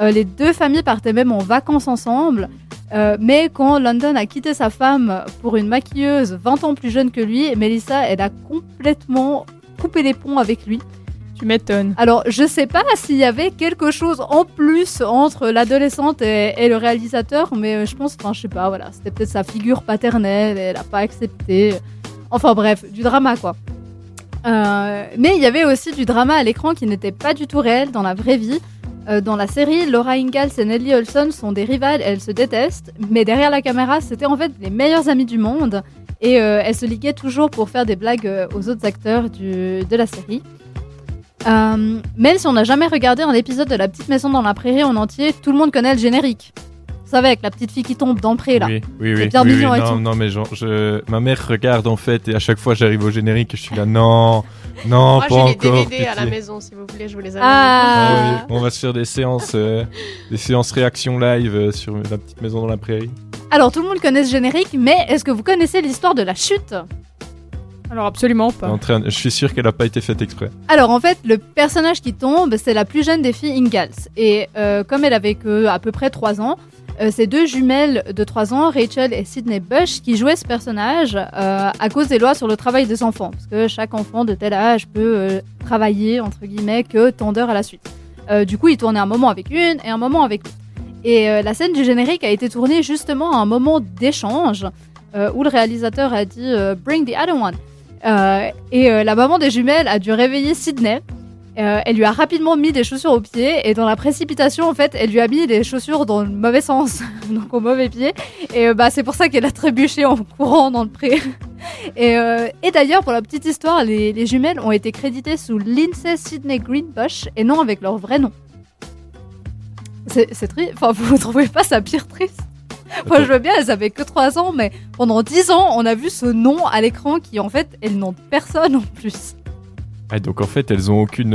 Euh, les deux familles partaient même en vacances ensemble. Euh, mais quand Landon a quitté sa femme pour une maquilleuse 20 ans plus jeune que lui, Melissa, elle a complètement coupé les ponts avec lui. Tu m'étonnes. Alors, je sais pas s'il y avait quelque chose en plus entre l'adolescente et, et le réalisateur, mais euh, je pense, enfin, je sais pas, voilà, c'était peut-être sa figure paternelle, et elle a pas accepté. Enfin bref, du drama quoi. Euh, mais il y avait aussi du drama à l'écran qui n'était pas du tout réel dans la vraie vie. Euh, dans la série, Laura Ingalls et Nellie Olson sont des rivales, elles se détestent, mais derrière la caméra, c'était en fait les meilleures amies du monde et euh, elles se liguaient toujours pour faire des blagues euh, aux autres acteurs du- de la série. Même si on n'a jamais regardé un épisode de La Petite Maison dans la Prairie en entier, tout le monde connaît le générique. Vous savez, avec la petite fille qui tombe d'entrée là. Oui, oui, C'est oui. bien oui, mignon oui, et non, tout. non, mais genre, je... ma mère regarde en fait et à chaque fois j'arrive au générique et je suis là, non, non, Moi, pas j'ai les encore. DVD à la pitié. maison, si vous voulez, je vous les amène. Ah. Ah oui, on va se faire des séances, euh, des séances réaction live euh, sur la petite maison dans la prairie. Alors tout le monde connaît ce générique, mais est-ce que vous connaissez l'histoire de la chute? Alors absolument pas. en train- Je suis sûr qu'elle a pas été faite exprès. Alors en fait, le personnage qui tombe, c'est la plus jeune des filles Ingalls. Et euh, comme elle avait que à peu près 3 ans, euh, c'est deux jumelles de 3 ans, Rachel et Sydney Bush, qui jouaient ce personnage euh, à cause des lois sur le travail des enfants. Parce que chaque enfant de tel âge peut euh, travailler, entre guillemets, que tant d'heures à la suite. Du coup, ils tournaient un moment avec une et un moment avec l'autre. Et la scène du générique a été tournée justement à un moment d'échange où le réalisateur a dit Bring the other one. Et la maman des jumelles a dû réveiller Sydney. Euh, elle lui a rapidement mis des chaussures aux pieds et dans la précipitation, en fait, elle lui a mis des chaussures dans le mauvais sens, donc au mauvais pied. Et euh, bah, c'est pour ça qu'elle a trébuché en courant dans le pré. et euh, et d'ailleurs, pour la petite histoire, les, les jumelles ont été créditées sous Lindsay Sidney Greenbush et non avec leur vrai nom. C'est triste. Enfin, vous trouvez pas ça pire triste? Moi, je veux bien, elles avaient que 3 ans, mais pendant 10 ans, on a vu ce nom à l'écran qui, en fait, elles n'ont personne en plus. Ah, donc en fait, elles ont aucune.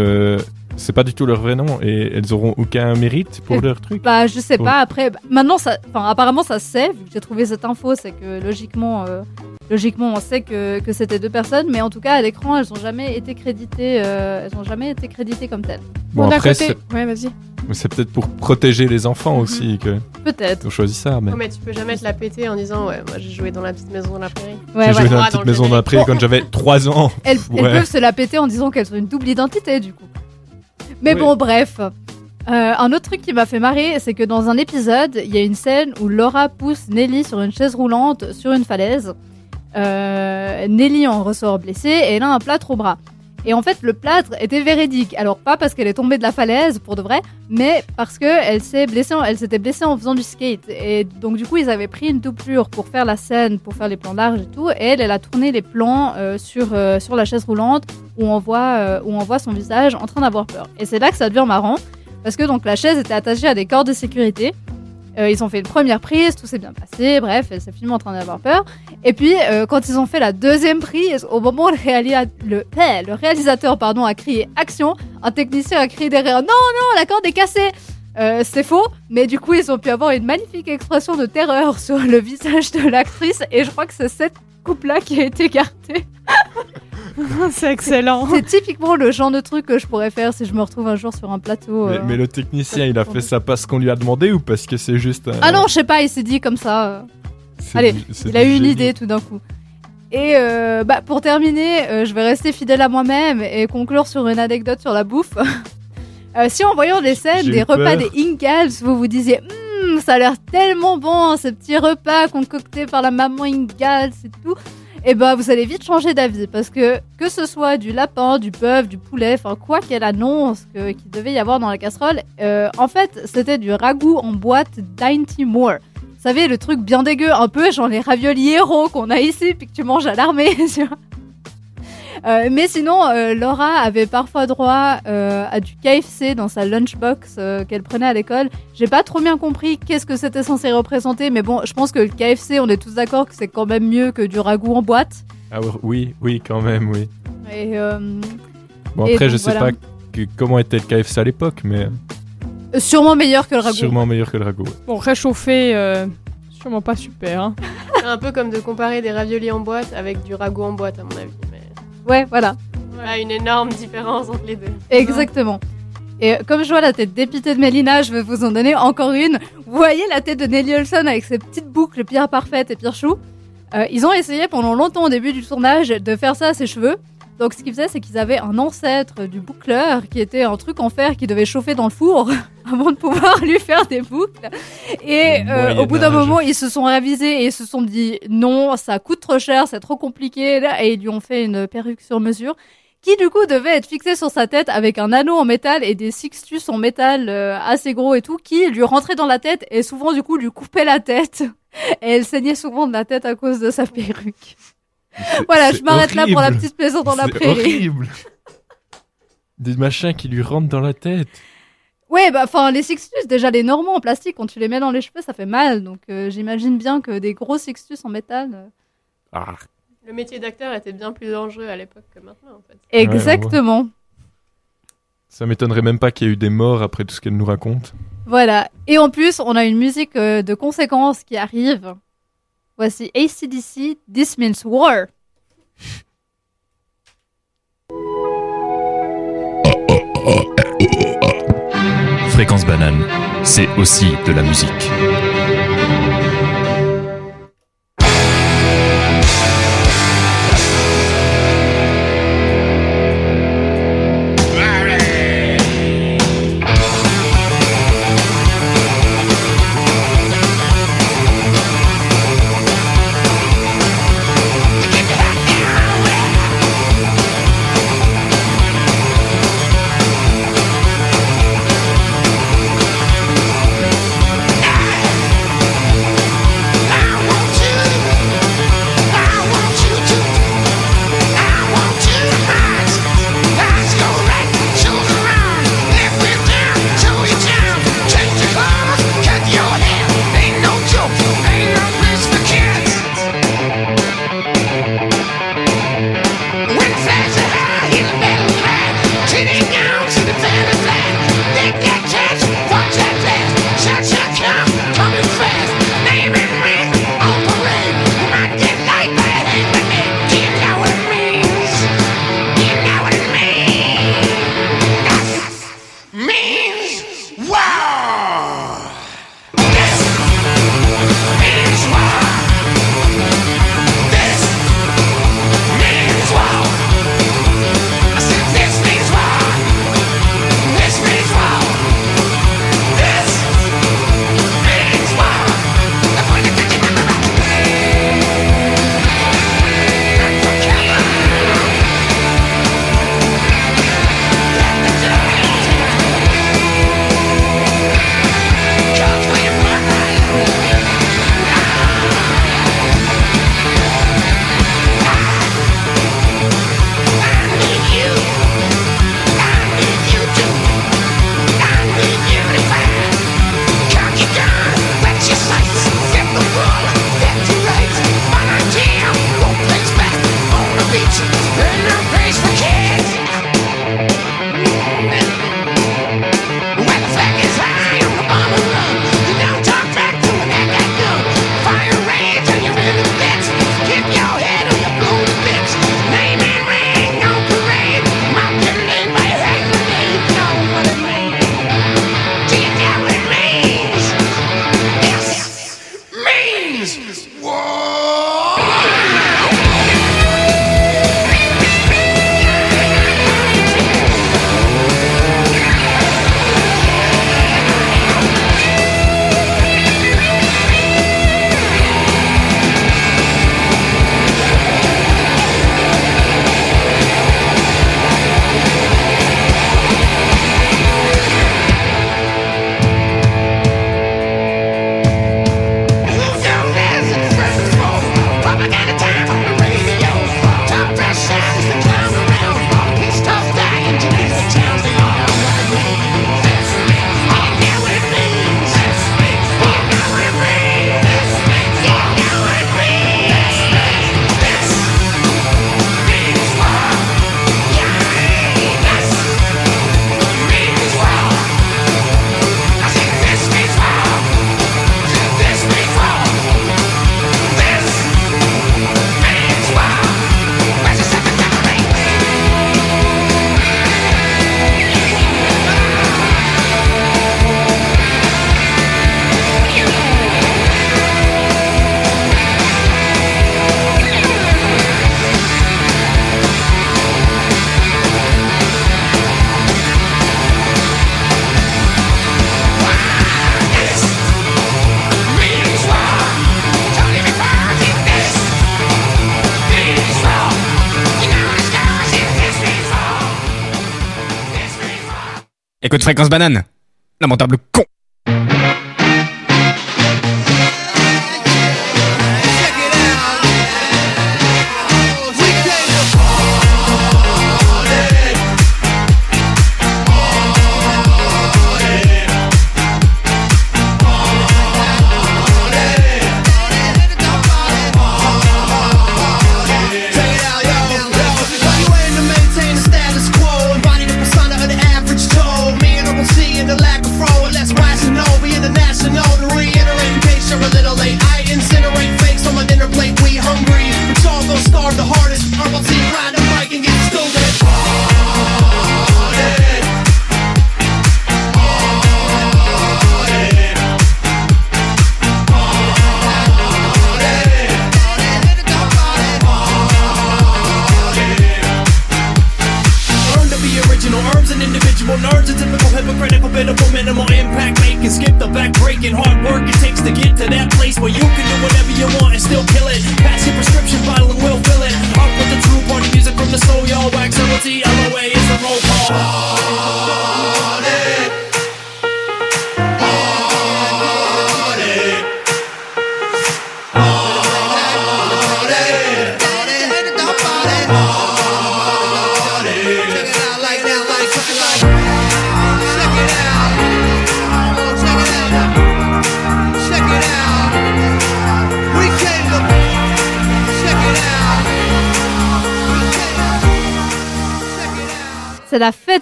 C'est pas du tout leur vrai nom et elles auront aucun mérite pour leur truc. Bah, je sais Pour- pas. Après, bah, maintenant, ça, enfin, apparemment, ça se sait. Vu que j'ai trouvé cette info, c'est que logiquement, euh, logiquement, on sait que, que c'était deux personnes. Mais en tout cas, à l'écran, elles ont jamais été créditées. euh, elles ont jamais été créditées comme telles. Bon, d'un après, côté- c'est- Ouais, vas-y. c'est peut-être pour protéger les enfants aussi que. Peut-être. Ils ont choisi ça, mais. Oh, mais tu peux jamais te la péter en disant ouais moi j'ai joué dans la petite maison dans la prairie. J'ai joué dans la petite maison générique. d'après quand j'avais 3 ans. Elles, elles Ouais. peuvent se la péter en disant qu'elles ont une double identité, du coup. Mais Oui. bon, bref. Euh, un autre truc qui m'a fait marrer, c'est que dans un épisode, il y a une scène où Laura pousse Nelly sur une chaise roulante sur une falaise. Euh, Nelly en ressort blessée et elle a un plâtre au bras. Et en fait, le plâtre était véridique. Alors, pas parce qu'elle est tombée de la falaise, pour de vrai, mais parce qu'elle s'est blessée, elle s'était blessée en faisant du skate. Et donc, du coup, ils avaient pris une doublure pour faire la scène, pour faire les plans larges et tout. Et elle, elle a tourné les plans euh, sur, euh, sur la chaise roulante où on, voit, euh, où on voit son visage en train d'avoir peur. Et c'est là que ça devient marrant, parce que donc la chaise était attachée à des cordes de sécurité. Euh, ils ont fait une première prise, tout s'est bien passé, bref, s'est filmée en train d'avoir peur. Et puis, euh, quand ils ont fait la deuxième prise, au moment où le, le réalisateur pardon, a crié action, un technicien a crié derrière Non, non, la corde est cassée Euh, C'est faux, mais du coup, ils ont pu avoir une magnifique expression de terreur sur le visage de l'actrice, et je crois que c'est cette coupe-là qui a été gardée. c'est excellent. C'est typiquement le genre de truc que je pourrais faire si je me retrouve un jour sur un plateau. Mais, euh. mais le technicien, il a fait ça parce qu'on lui a demandé ou parce que c'est juste. un- Ah non, je sais pas, il s'est dit comme ça. euh. c'est Allez, du- c'est il a du eu une génie. idée tout d'un coup. Et euh, bah, pour terminer, euh, je vais rester fidèle à moi-même et conclure sur une anecdote sur la bouffe. Euh, si en voyant les scènes J'ai des eu repas peur. des Ingalls, vous vous disiez Hum, ça a l'air tellement bon, ce petit repas concocté par la maman Ingalls et tout, et bah vous allez vite changer d'avis parce que que ce soit du lapin, du bœuf, du poulet, enfin quoi qu'elle annonce qu'il devait y avoir dans la casserole, euh, en fait c'était du ragoût en boîte Dainty Moore. Vous savez, le truc bien dégueu, un peu genre les raviolis héros qu'on a ici, puis que tu manges à l'armée. tu vois. Euh, mais sinon, euh, Laura avait parfois droit euh, à du KFC dans sa lunchbox euh, qu'elle prenait à l'école. J'ai pas trop bien compris qu'est-ce que c'était censé représenter, mais bon, je pense que le KFC, on est tous d'accord que c'est quand même mieux que du ragoût en boîte. Ah oui, oui, quand même, oui. Et, euh, Bon, et après, donc, je sais voilà. pas que- comment était le KFC à l'époque, mais sûrement meilleur que le ragoût. sûrement meilleur que le ragoût. Bon, réchauffé, euh, sûrement pas super. Hein. C'est un peu comme de comparer des raviolis en boîte avec du ragoût en boîte à mon avis. Ouais, voilà. voilà une énorme différence entre les deux. Exactement. Et euh, comme je vois la tête dépitée de Mélina, je vais vous en donner encore une. Vous voyez la tête de Nelly Olson avec ses petites boucles Pierre Parfaite et Pierre Chou Euh, Ils ont essayé pendant longtemps au début du tournage de faire ça à ses cheveux. Donc ce qu'ils faisaient, c'est qu'ils avaient un ancêtre du boucleur qui était un truc en fer qui devait chauffer dans le four avant de pouvoir lui faire des boucles. Et euh, au bout d'un moment, ils se sont ravisés et ils se sont dit non, ça coûte trop cher, c'est trop compliqué. Et ils lui ont fait une perruque sur mesure qui du coup devait être fixée sur sa tête avec un anneau en métal et des sixtus en métal euh, assez gros et tout, qui lui rentraient dans la tête et souvent du coup lui coupaient la tête. Et elle saignait souvent de la tête à cause de sa perruque. Voilà, je m'arrête là pour la petite maison dans la C'est prairie. horrible. Des machins qui lui rentrent dans la tête. Ouais, bah enfin les sixtus, déjà les normands en plastique, quand tu les mets dans les cheveux, ça fait mal. Donc euh, j'imagine bien que des gros sixtus en métal. euh, Ah. Le métier d'acteur était bien plus dangereux à l'époque que maintenant en fait. Exactement. Ça m'étonnerait même pas qu'il y ait eu des morts après tout ce qu'elle nous raconte. Voilà. Et en plus, on a une musique euh, de conséquence qui arrive. Voici ACDC, This Means War. Fréquence banane, c'est aussi de la musique. Écoute Fréquence Banane. Lamentable con.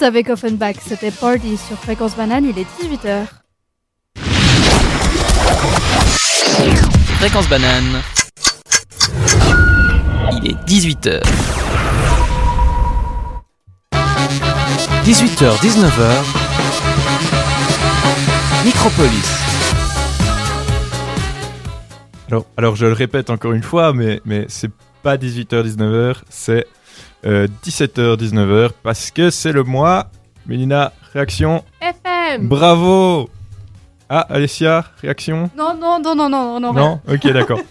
Avec Offenbach. C'était Party sur Fréquence Banane, il est 18h. Fréquence banane. Il est 18h. 18h, 19h. Micropolis. Alors, alors je le répète encore une fois, mais, mais c'est pas 18h-19h, c'est euh, 17h-19h parce que c'est le mois. Mélina, réaction FM Bravo Ah, Alessia, réaction Non, non, non, non, non, non. Non? Ok, d'accord.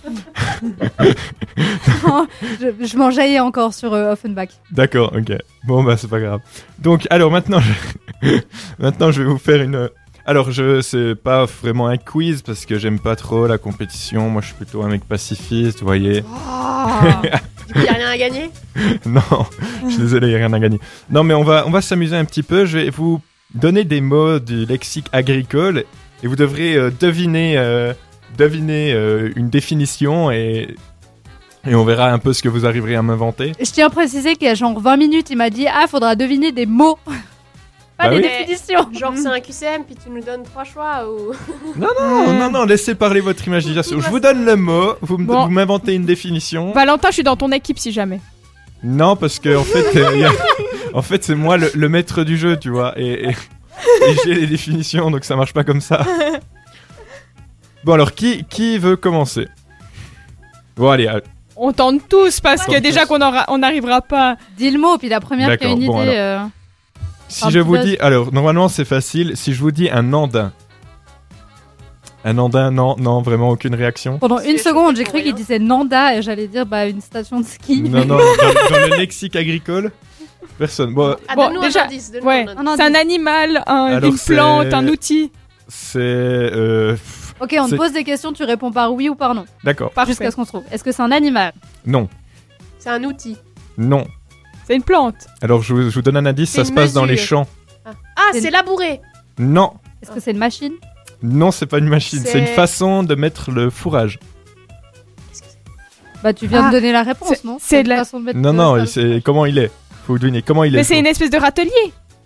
Je je m'enjaillais encore sur euh, Offenbach. D'accord, ok. Bon, bah, c'est pas grave. Donc, alors maintenant, je... maintenant, je vais vous faire une. Alors, je c'est pas vraiment un quiz parce que j'aime pas trop la compétition. Moi, je suis plutôt un mec pacifiste, vous voyez. Du coup, y a rien à gagner? Non, je suis désolé, il n'y a rien à gagner. Non, mais on va, on va s'amuser un petit peu. Je vais vous donner des mots du lexique agricole et vous devrez euh, deviner, euh, deviner euh, une définition et, et on verra un peu ce que vous arriverez à m'inventer. Je tiens à préciser qu'il y a genre 20 minutes, il m'a dit Ah, faudra deviner des mots. Pas Bah des oui. définitions. Genre, c'est un QCM, puis tu nous donnes trois choix ou. Non, non, non, non, laissez parler votre imagination. Je vous donne le mot, vous Bon. vous m'inventez une définition. Valentin, je suis dans ton équipe si jamais. Non, parce que en fait, euh, a- en fait, c'est moi le, le maître du jeu, tu vois, et, et- et j'ai les définitions, donc ça marche pas comme ça. Bon, alors qui qui veut commencer? Bon, allez, euh, On tente tous parce que Tente déjà qu'on on n'arrivera pas. Dis le mot, puis la première qui a une bon, idée. alors. euh, si Un je vous dis, alors normalement c'est facile. Si je vous dis un andin, un andin, non, non, vraiment aucune réaction. Pendant une seconde, j'ai cru qu'il disait Nanda et j'allais dire bah une station de ski. Non, non, dans, dans le lexique agricole, personne. Bon, Ah, Bon, donne-nous déjà- Ouais, un c'est un animal, un- Alors, une plante, un outil. c'est euh, Ok, on te pose des questions, tu réponds par oui ou par non. d'accord. Parfait. Jusqu'à ce qu'on se trouve. Est-ce que c'est un animal? Non, C'est un outil. non. C'est une plante. Alors je vous, je vous donne un indice, ça se passe dans les mesure. champs. Ah, C'est- c'est labouré. Non, Est-ce que c'est une machine non, c'est pas une machine, c'est C'est- une façon de mettre le fourrage. Bah tu viens Ah, de donner la réponse, c'est- non? c'est de la- une façon de mettre Non, non, c'est comment il est? Faut deviner comment il est. Mais c'est une espèce de râtelier.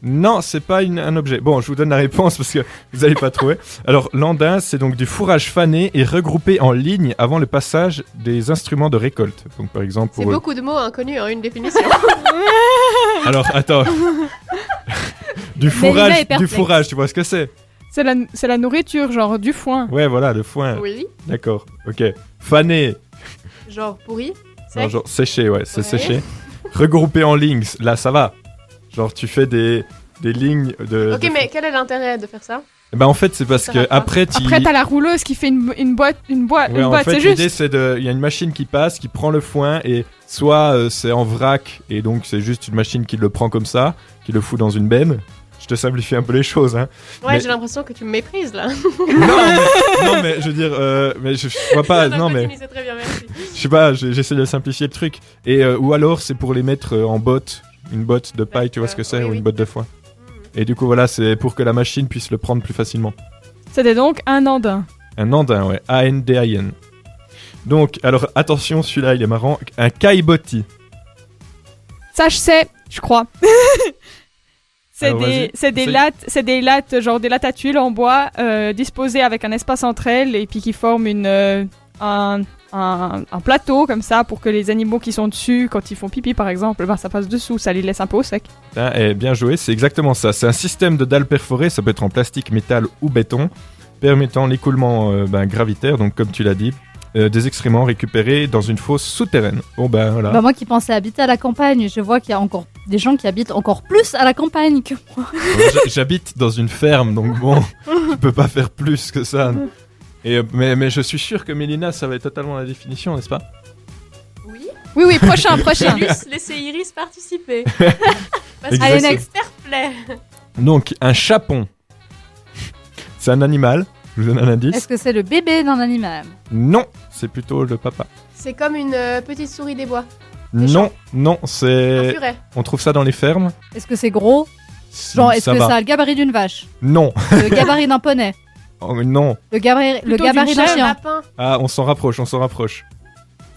Non, c'est pas une- un objet. Bon, je vous donne la réponse parce que vous allez pas trouver. Alors, l'andin, c'est donc du fourrage fané et regroupé en ligne avant le passage des instruments de récolte. Donc, par exemple, C'est pour. beaucoup de mots inconnus en une définition. Alors, attends. du Mélina fourrage, est du perplexe. fourrage, tu vois ce que c'est? C'est la, c'est la nourriture, genre du foin. Ouais, voilà, le foin. oui. D'accord, ok. Fané, Genre pourri. non, genre séché, ouais, c'est Ouais. séché. Regroupé en lignes, là, ça va. Genre, tu fais des, des lignes de. Ok, de- mais quel est l'intérêt de faire ça Bah, en fait, c'est parce que après, tu. Après, t'as la rouleuse qui fait une, une boîte, une boîte, Ouais, une en boîte, fait, c'est l'idée, juste. c'est de. Il y a une machine qui passe, qui prend le foin, et soit euh, c'est en vrac, et donc c'est juste une machine qui le prend comme ça, qui le fout dans une benne. je te simplifie un peu les choses. Hein. Ouais, Mais- j'ai l'impression que tu me méprises là. non, mais je veux dire, euh, mais je, je vois pas, non, mais C'est très bien, merci. je sais pas, j'essaie de simplifier le truc. Et euh, ou alors c'est pour les mettre euh, en botte, une botte de paille, tu vois ce que c'est, oui, ou oui. une botte de foin. Et du coup voilà, c'est pour que la machine puisse le prendre plus facilement. C'était donc un andin. Un andin, ouais, A-N-D-I-N. Donc, alors attention, celui-là il est marrant, un kaiboti. Ça, je sais, je crois. c'est des, c'est des lattes, c'est des lattes, genre des lattes à tuiles en bois, euh, disposées avec un espace entre elles et puis qui forment une, euh, un, un, un plateau comme ça pour que les animaux qui sont dessus, quand ils font pipi par exemple, ben, ça passe dessous, ça les laisse un peu au sec. Hein, eh, bien joué, c'est exactement ça. C'est un système de dalles perforées, ça peut être en plastique, métal ou béton, permettant l'écoulement euh, ben, gravitaire, donc comme tu l'as dit, euh, des excréments récupérés dans une fosse souterraine. Bon ben voilà. Bah, moi qui pensais habiter à la campagne, je vois qu'il y a encore des gens qui habitent encore plus à la campagne que moi. J'habite dans une ferme, donc bon, je peux pas faire plus que ça. Et, euh, mais, mais je suis sûr que Mélina, ça va être totalement la définition, n'est-ce pas Oui. Oui, oui, prochain, prochain. Juste laisser Iris participer. Parce Exactement. que next fair play. Donc, un chapon. C'est un animal, je vous donne un indice. Est-ce que c'est le bébé d'un animal? Non, c'est plutôt le papa. C'est comme une euh, petite souris des bois. Non, non, Un c'est... furet. On trouve ça dans les fermes Est-ce que c'est gros? Genre, est-ce que va. ça a le gabarit d'une vache? Non, Le gabarit d'un poney? Oh, mais non. Le gabarit, le gabarit d'un chien lapin. Ah, on s'en rapproche, on s'en rapproche.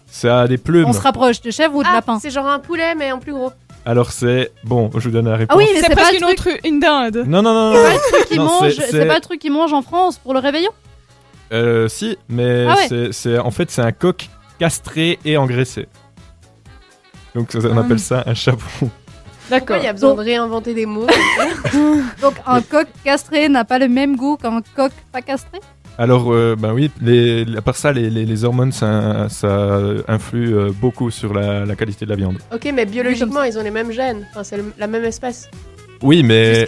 Ça a des plumes. On se rapproche de chèvre ou de Ah, lapin c'est genre un poulet mais en plus gros. Alors c'est... Bon, je vous donne la réponse. Ah oui, mais C'est pas, une truc- autre, une dinde. Non, non, non, c'est non. pas le truc qu'ils Non, mangent. c'est- pas le truc qu'ils mangent en France pour le réveillon Euh, si, mais Ah ouais. c'est, en fait c'est un coq castré et engraissé. Donc ça, on Ah. appelle ça un chapon. D'accord. il y a besoin de réinventer des mots Donc un coq castré n'a pas le même goût qu'un coq pas castré? Alors, euh, ben oui, les, à part ça, les, les- les hormones, ça, ça influe euh, beaucoup sur la, la qualité de la viande. Ok, mais biologiquement ils ont les mêmes gènes. Enfin, c'est la même espèce. Oui, mais...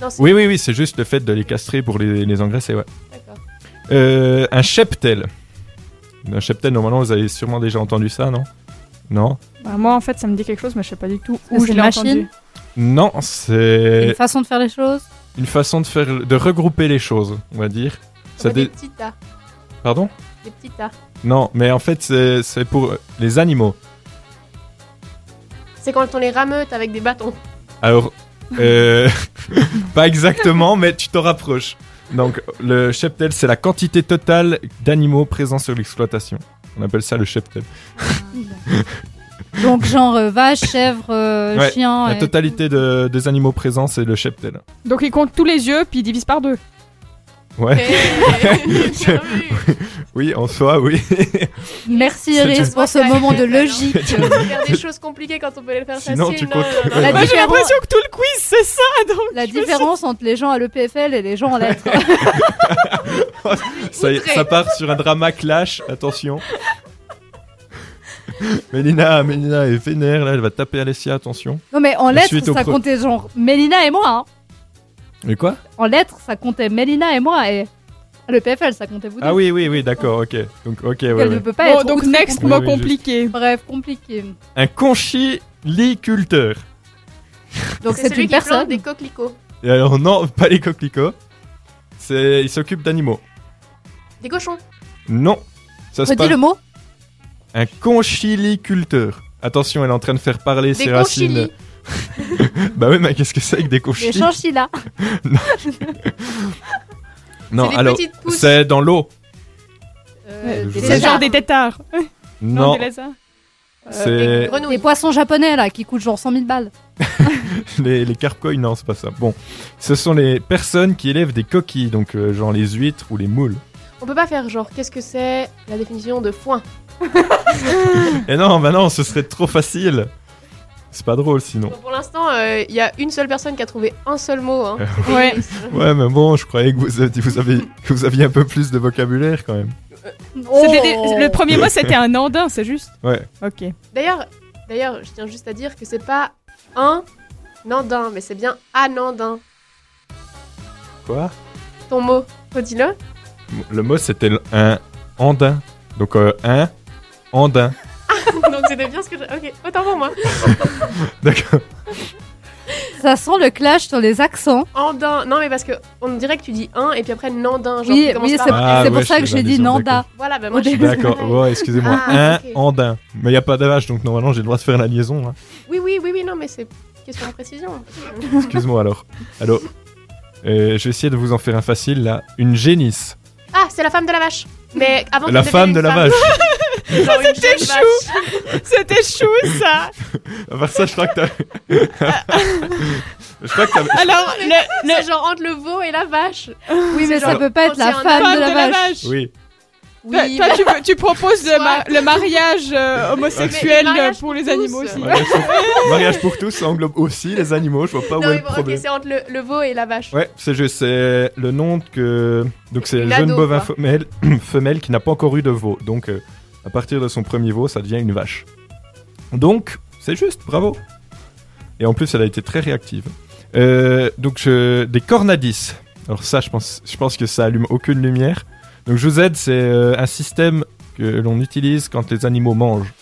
Non, Oui, oui, oui, c'est juste le fait de les castrer pour les, les engraisser, ouais. D'accord. Euh, un cheptel. Un cheptel, normalement, vous avez sûrement déjà entendu ça, non? Non Bah, moi, en fait, ça me dit quelque chose, mais je sais pas du tout où c'est je une l'ai machine entendu. Non, c'est Une façon de faire les choses une façon de faire, de regrouper les choses, on va dire. Ça des dé- petits tas. Pardon? Des petits tas. Non, mais en fait, c'est c'est pour les animaux. C'est quand on les rameute avec des bâtons. Alors, euh, pas exactement, mais tu t'en rapproches. Donc, le cheptel, c'est la quantité totale d'animaux présents sur l'exploitation. On appelle ça le cheptel. Donc genre euh, vache, chèvre, euh, Ouais, chien. La et- totalité de- des animaux présents, c'est le cheptel. Donc, il compte tous les yeux, puis il divise par deux. Ouais. Oui, en soi, oui. Merci Iris pour ce moment de logique. Faire des choses compliquées quand on peut les faire Sinon, faciles. tu non, comptes- non, non, Ouais. La Moi, j'ai l'impression que tout le quiz, c'est ça, donc. La différence entre les gens à l'EPFL et les gens en lettres. ça, part sur un drama clash, attention. Mélina, Mélina est vénère, là, elle va taper Alessia, attention. non mais en lettres, ça pro- comptait genre Mélina et moi. hein. Mais quoi En lettres, ça comptait Mélina et moi. Et à l'EPFL, ça comptait vous deux. Ah oui, oui, oui, d'accord, ok. Donc, ok, ouais, Elle ouais. ne peut pas Bon, être donc, outrée next, mot Oui, oui, compliqué. Bref, compliqué. Un conchiliculteur. Donc C'est celui une qui plante personne. des coquelicots. Et alors, non, pas les coquelicots. C'est, il s'occupe d'animaux. Des cochons. Non. Ça se Redis passe. le mot. Un conchiliculteur. Attention, elle est en train de faire parler Des ses racines. conchilis. bah oui, mais qu'est-ce que c'est avec des Les conchis chinchillas. Non, des alors, c'est dans l'eau. Euh, des C'est ai- genre des tétards. Non, des lézards. c'est Des grenouilles. Des poissons japonais là qui coûtent genre 100 000 balles. les, les carcoïs, non, c'est pas ça. Bon, ce sont les personnes qui élèvent des coquilles, donc euh, genre les huîtres ou les moules. On peut pas faire genre qu'est-ce que c'est la définition de foin? Et non, bah non, ce serait trop facile. C'est pas drôle sinon. Pour l'instant, euh, il y a une seule personne qui a trouvé un seul mot. Hein. Ouais. Ouais, mais bon, je croyais que vous aviez, vous que vous aviez un peu plus de vocabulaire quand même. Des- Oh. Le premier mot, c'était un andin, c'est juste? Ouais. Ok. D'ailleurs, d'ailleurs, je tiens juste à dire que c'est pas un Nandin, mais c'est bien un Nandin. Quoi? Ton mot, redis-le. Le mot c'était un andin. Donc euh, un andin. C'était bien ce que j'ai. Ok, autant pour moi. D'accord. Ça sent le clash sur les accents. Andin. Non, mais parce que on dirait que tu dis un et puis après Nandin. Genre, Oui, oui, c'est. Ah, pour ouais, ça je que j'ai dit. Nanda. Voilà, bah moi Au je suis début. D'accord, ouais, excusez-moi. Ah, un andin. Mais il n'y a pas de vache, donc normalement j'ai le droit de faire la liaison. hein. Oui, oui, oui, oui, non, mais c'est question de précision. Excuse-moi alors. Alors, euh, je vais essayer de vous en faire un facile là. Une génisse. Ah, c'est la femme de la vache. Mais avant La femme de la vache. C'était chou. C'était chou ça. Part ça, je crois que t'as. je crois que t'as. Alors, le, le C'est genre entre le veau et la vache. Oui, mais genre- ça peut pas être la femme de la vache. Oui. Toi, Oui, toi, mais- tu, veux- tu proposes le, Soit. ma- le mariage euh, homosexuel Mais le pour les animaux aussi. Mariage pour... mariage pour tous, ça englobe aussi les animaux. Je vois pas où est le problème. c'est entre le, le veau et la vache. Ouais, c'est juste, c'est le nom que. Donc c'est Une jeune bovin femelle, femelle qui n'a pas encore eu de veau. Donc euh, à partir de son premier veau, ça devient une vache. Donc c'est juste, bravo. Et en plus, elle a été très réactive. Euh, donc je... des cornadis. Alors ça, je pense, je pense que ça allume aucune lumière. Donc je vous aide, c'est euh, un système que l'on utilise quand les animaux mangent.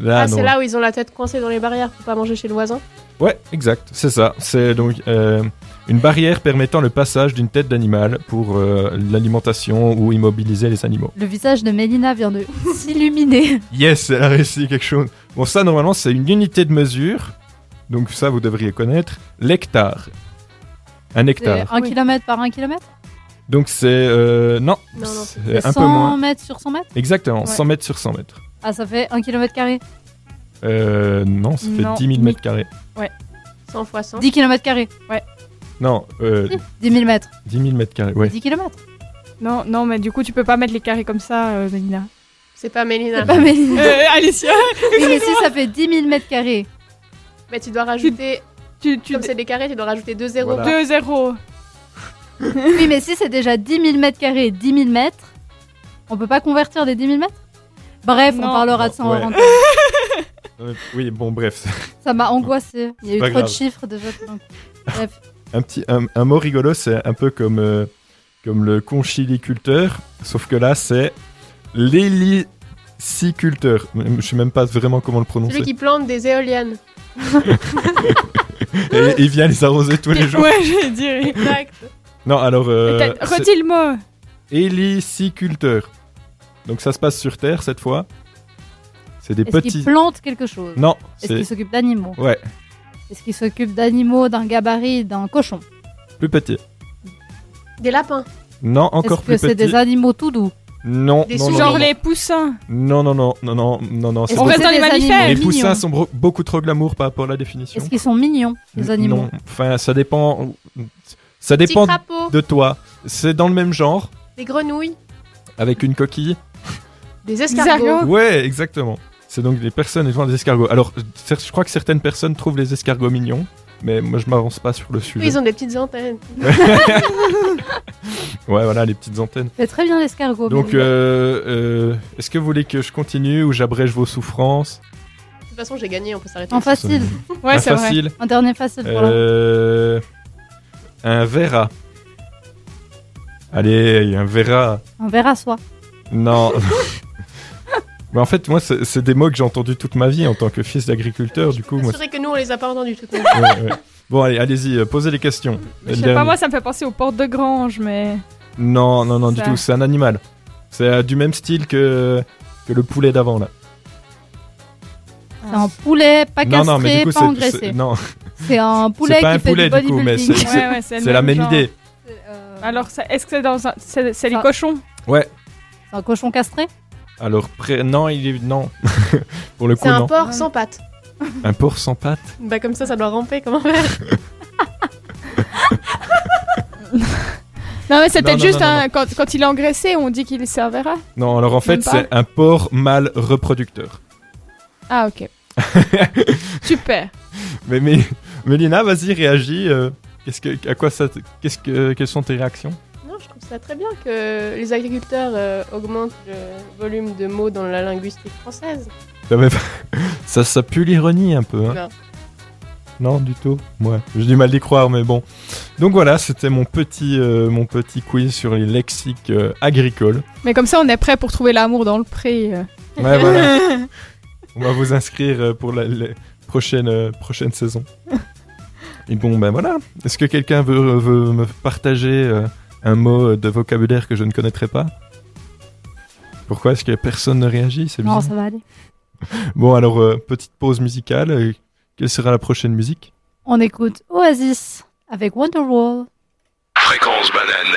Là, Ah, c'est là où ils ont la tête coincée dans les barrières pour pas manger chez le voisin? Ouais, exact, c'est ça. C'est donc euh, une barrière permettant le passage d'une tête d'animal pour euh, l'alimentation ou immobiliser les animaux. Le visage de Mélina vient de s'illuminer. Yes, elle a réussi quelque chose. Bon, ça, normalement, c'est une unité de mesure. Donc ça, vous devriez connaître. L'hectare. Un hectare. un kilomètre par un kilomètre? Donc c'est... euh, non, Non, non, c'est C'est un 100 peu moins. mètres sur 100 mètres? Exactement, Ouais. 100 mètres sur 100 mètres. Ah, ça fait 1 kilomètre carré. Euh, non, ça fait Non, 10 000 mètres carrés. 100 fois 100. 10 kilomètres carrés. Non, euh, 10 000 mètres. 10 000 mètres carrés, ouais. 10 kilomètres. Non, non, mais du coup, tu peux pas mettre les carrés comme ça, euh, Mélina. C'est pas Mélina. C'est pas Mélina. Euh, Alicia, Oui, mais si ça fait 10 000 mètres carrés. Mais tu dois rajouter. tu, tu Comme c'est des carrés, tu dois rajouter deux zéros. Voilà. 2-0. Oui, mais si c'est déjà 10 000 mètres carrés, 10 000 mètres, on peut pas convertir des 10 000 mètres? Bref, on parlera de ça en Ouais. rentrant. Euh, oui, bon, bref. Ça m'a angoissé. Il y a eu trop de chiffres déjà. Bref. Un, petit, un, un mot rigolo, c'est un peu comme, euh, comme le conchiliculteur, sauf que là, c'est l'héliciculteur. Je sais même pas vraiment comment le prononcer. Celui qui plante des éoliennes. Et il vient les arroser tous les jours. Ouais, je dire. Exact. Non, alors... Euh, Redis le mot. héliciculteur. Donc ça se passe sur Terre cette fois. C'est des Est-ce petits... qu'il plante quelque chose? Non, Est-ce c'est... qu'il s'occupe d'animaux? Ouais, Est-ce qu'il s'occupe d'animaux, d'un gabarit, d'un cochon plus petit. Des lapins. Non, encore Est-ce que plus c'est petit. des animaux tout doux? Non, Des non, non, Genre non, les poussins. non, non, non, non, non, non, non, On reste dans les des mammifères. Les poussins sont beaucoup trop glamour par rapport à la définition. Est-ce qu'ils sont mignons, les animaux? Non, enfin, ça dépend. Ça dépend crapauds. de toi. C'est dans le même genre, Des grenouilles. avec une coquille. Des escargots. Ouais, exactement. C'est donc des personnes étant des escargots. Alors, je crois que certaines personnes trouvent les escargots mignons, mais moi je m'avance pas sur le sujet. Oui, ils ont des petites antennes. Ouais, voilà, les petites antennes. C'est très bien l'escargot. Donc, euh, euh, est-ce que vous voulez que je continue ou j'abrège vos souffrances? De toute façon, j'ai gagné, on peut s'arrêter. En facile. Ouais, c'est vrai. facile. Un dernier facile pour la... Euh, un verra. Allez, un verra. Un verre à soie. Non. Mais en fait, moi, c'est des mots que j'ai entendus toute ma vie en tant que fils d'agriculteur. Du coup, moi. C'est vrai que nous, on les a pas entendus toutes. ouais, ouais. Bon, allez, allez-y, euh, posez les questions. Je sais pas, moi, ça me fait penser aux portes de grange, mais. Non, non, non, du Ça. tout. C'est un animal. C'est euh, du même style que, que le poulet d'avant, là. C'est un poulet pas non, non, mais castré, du coup, pas engraissé. c'est. Non, C'est un poulet c'est pas qui un fait poulet, du coup, mais c'est Ouais, la même genre. idée. Euh, Alors, est-ce que c'est dans un. C'est les cochons? Ouais. C'est un cochon castré? Alors, pré- non, il est. Non. Pour le coup, C'est un non. porc sans pattes. Un porc sans pattes? Bah, comme ça, ça doit ramper, comment faire? Non, mais c'est peut-être non, juste non, non, un. Quand, quand il est engraissé, on dit qu'il servira. Non, alors en fait, Même pas. c'est un porc mâle reproducteur. Ah, ok. Super. Mais, mais Mélina, vas-y, réagis. euh, qu'est-ce que, à quoi ça, te- qu'est-ce que, quelles sont tes réactions? Ça très bien que les agriculteurs euh, augmentent le volume de mots dans la linguistique française. Ça, ça, ça pue l'ironie un peu. Hein. Non. Non, du tout. Moi, j'ai du mal d'y croire, mais bon. Donc voilà, c'était mon petit, euh, mon petit quiz sur les lexiques euh, agricoles. Mais comme ça, on est prêt pour trouver l'amour dans le pré. euh. Ouais, voilà. On va vous inscrire pour la, la prochaine, euh, prochaine saison. Et bon, ben voilà. Est-ce que quelqu'un veut, veut me partager euh, un mot de vocabulaire que je ne connaîtrais pas Pourquoi est-ce que personne ne réagit C'est Non, ça va aller. Bon, alors, euh, petite pause musicale. Euh, Quelle sera la prochaine musique? On écoute Oasis avec Wonderwall. Fréquence banane.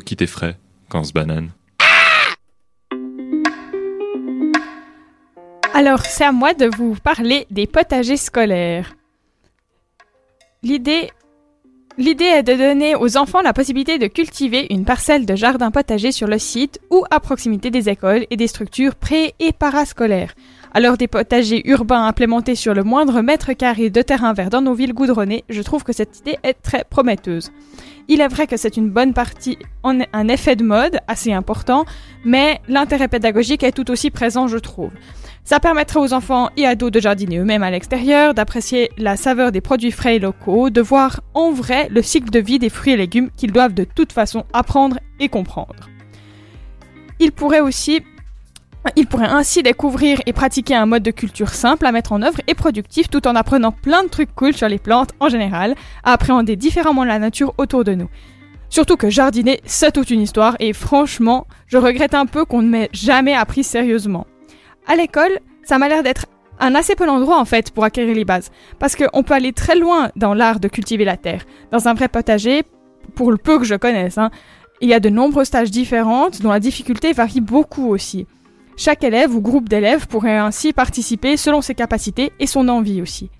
Qui t'effraie quand banane. Alors, c'est à moi de vous parler des potagers scolaires. L'idée, l'idée est de donner aux enfants la possibilité de cultiver une parcelle de jardin potager sur le site ou à proximité des écoles et des structures pré- et parascolaires, l'heure des potagers urbains implémentés sur le moindre mètre carré de terrain vert dans nos villes goudronnées, je trouve que cette idée est très prometteuse. Il est vrai que c'est une bonne partie, un effet de mode assez important, mais l'intérêt pédagogique est tout aussi présent, je trouve. Ça permettrait aux enfants et ados de jardiner eux-mêmes à l'extérieur, d'apprécier la saveur des produits frais et locaux, de voir en vrai le cycle de vie des fruits et légumes qu'ils doivent de toute façon apprendre et comprendre. Ils pourraient aussi ils pourraient ainsi découvrir et pratiquer un mode de culture simple à mettre en œuvre et productif tout en apprenant plein de trucs cool sur les plantes en général, à appréhender différemment la nature autour de nous. Surtout que jardiner, c'est toute une histoire et franchement, je regrette un peu qu'on ne m'ait jamais appris sérieusement. À l'école, ça m'a l'air d'être un assez bon endroit en fait pour acquérir les bases, parce qu'on peut aller très loin dans l'art de cultiver la terre. Dans un vrai potager, pour le peu que je connaisse, hein, il y a de nombreuses tâches différentes dont la difficulté varie beaucoup aussi. Chaque élève ou groupe d'élèves pourrait ainsi participer selon ses capacités et son envie aussi.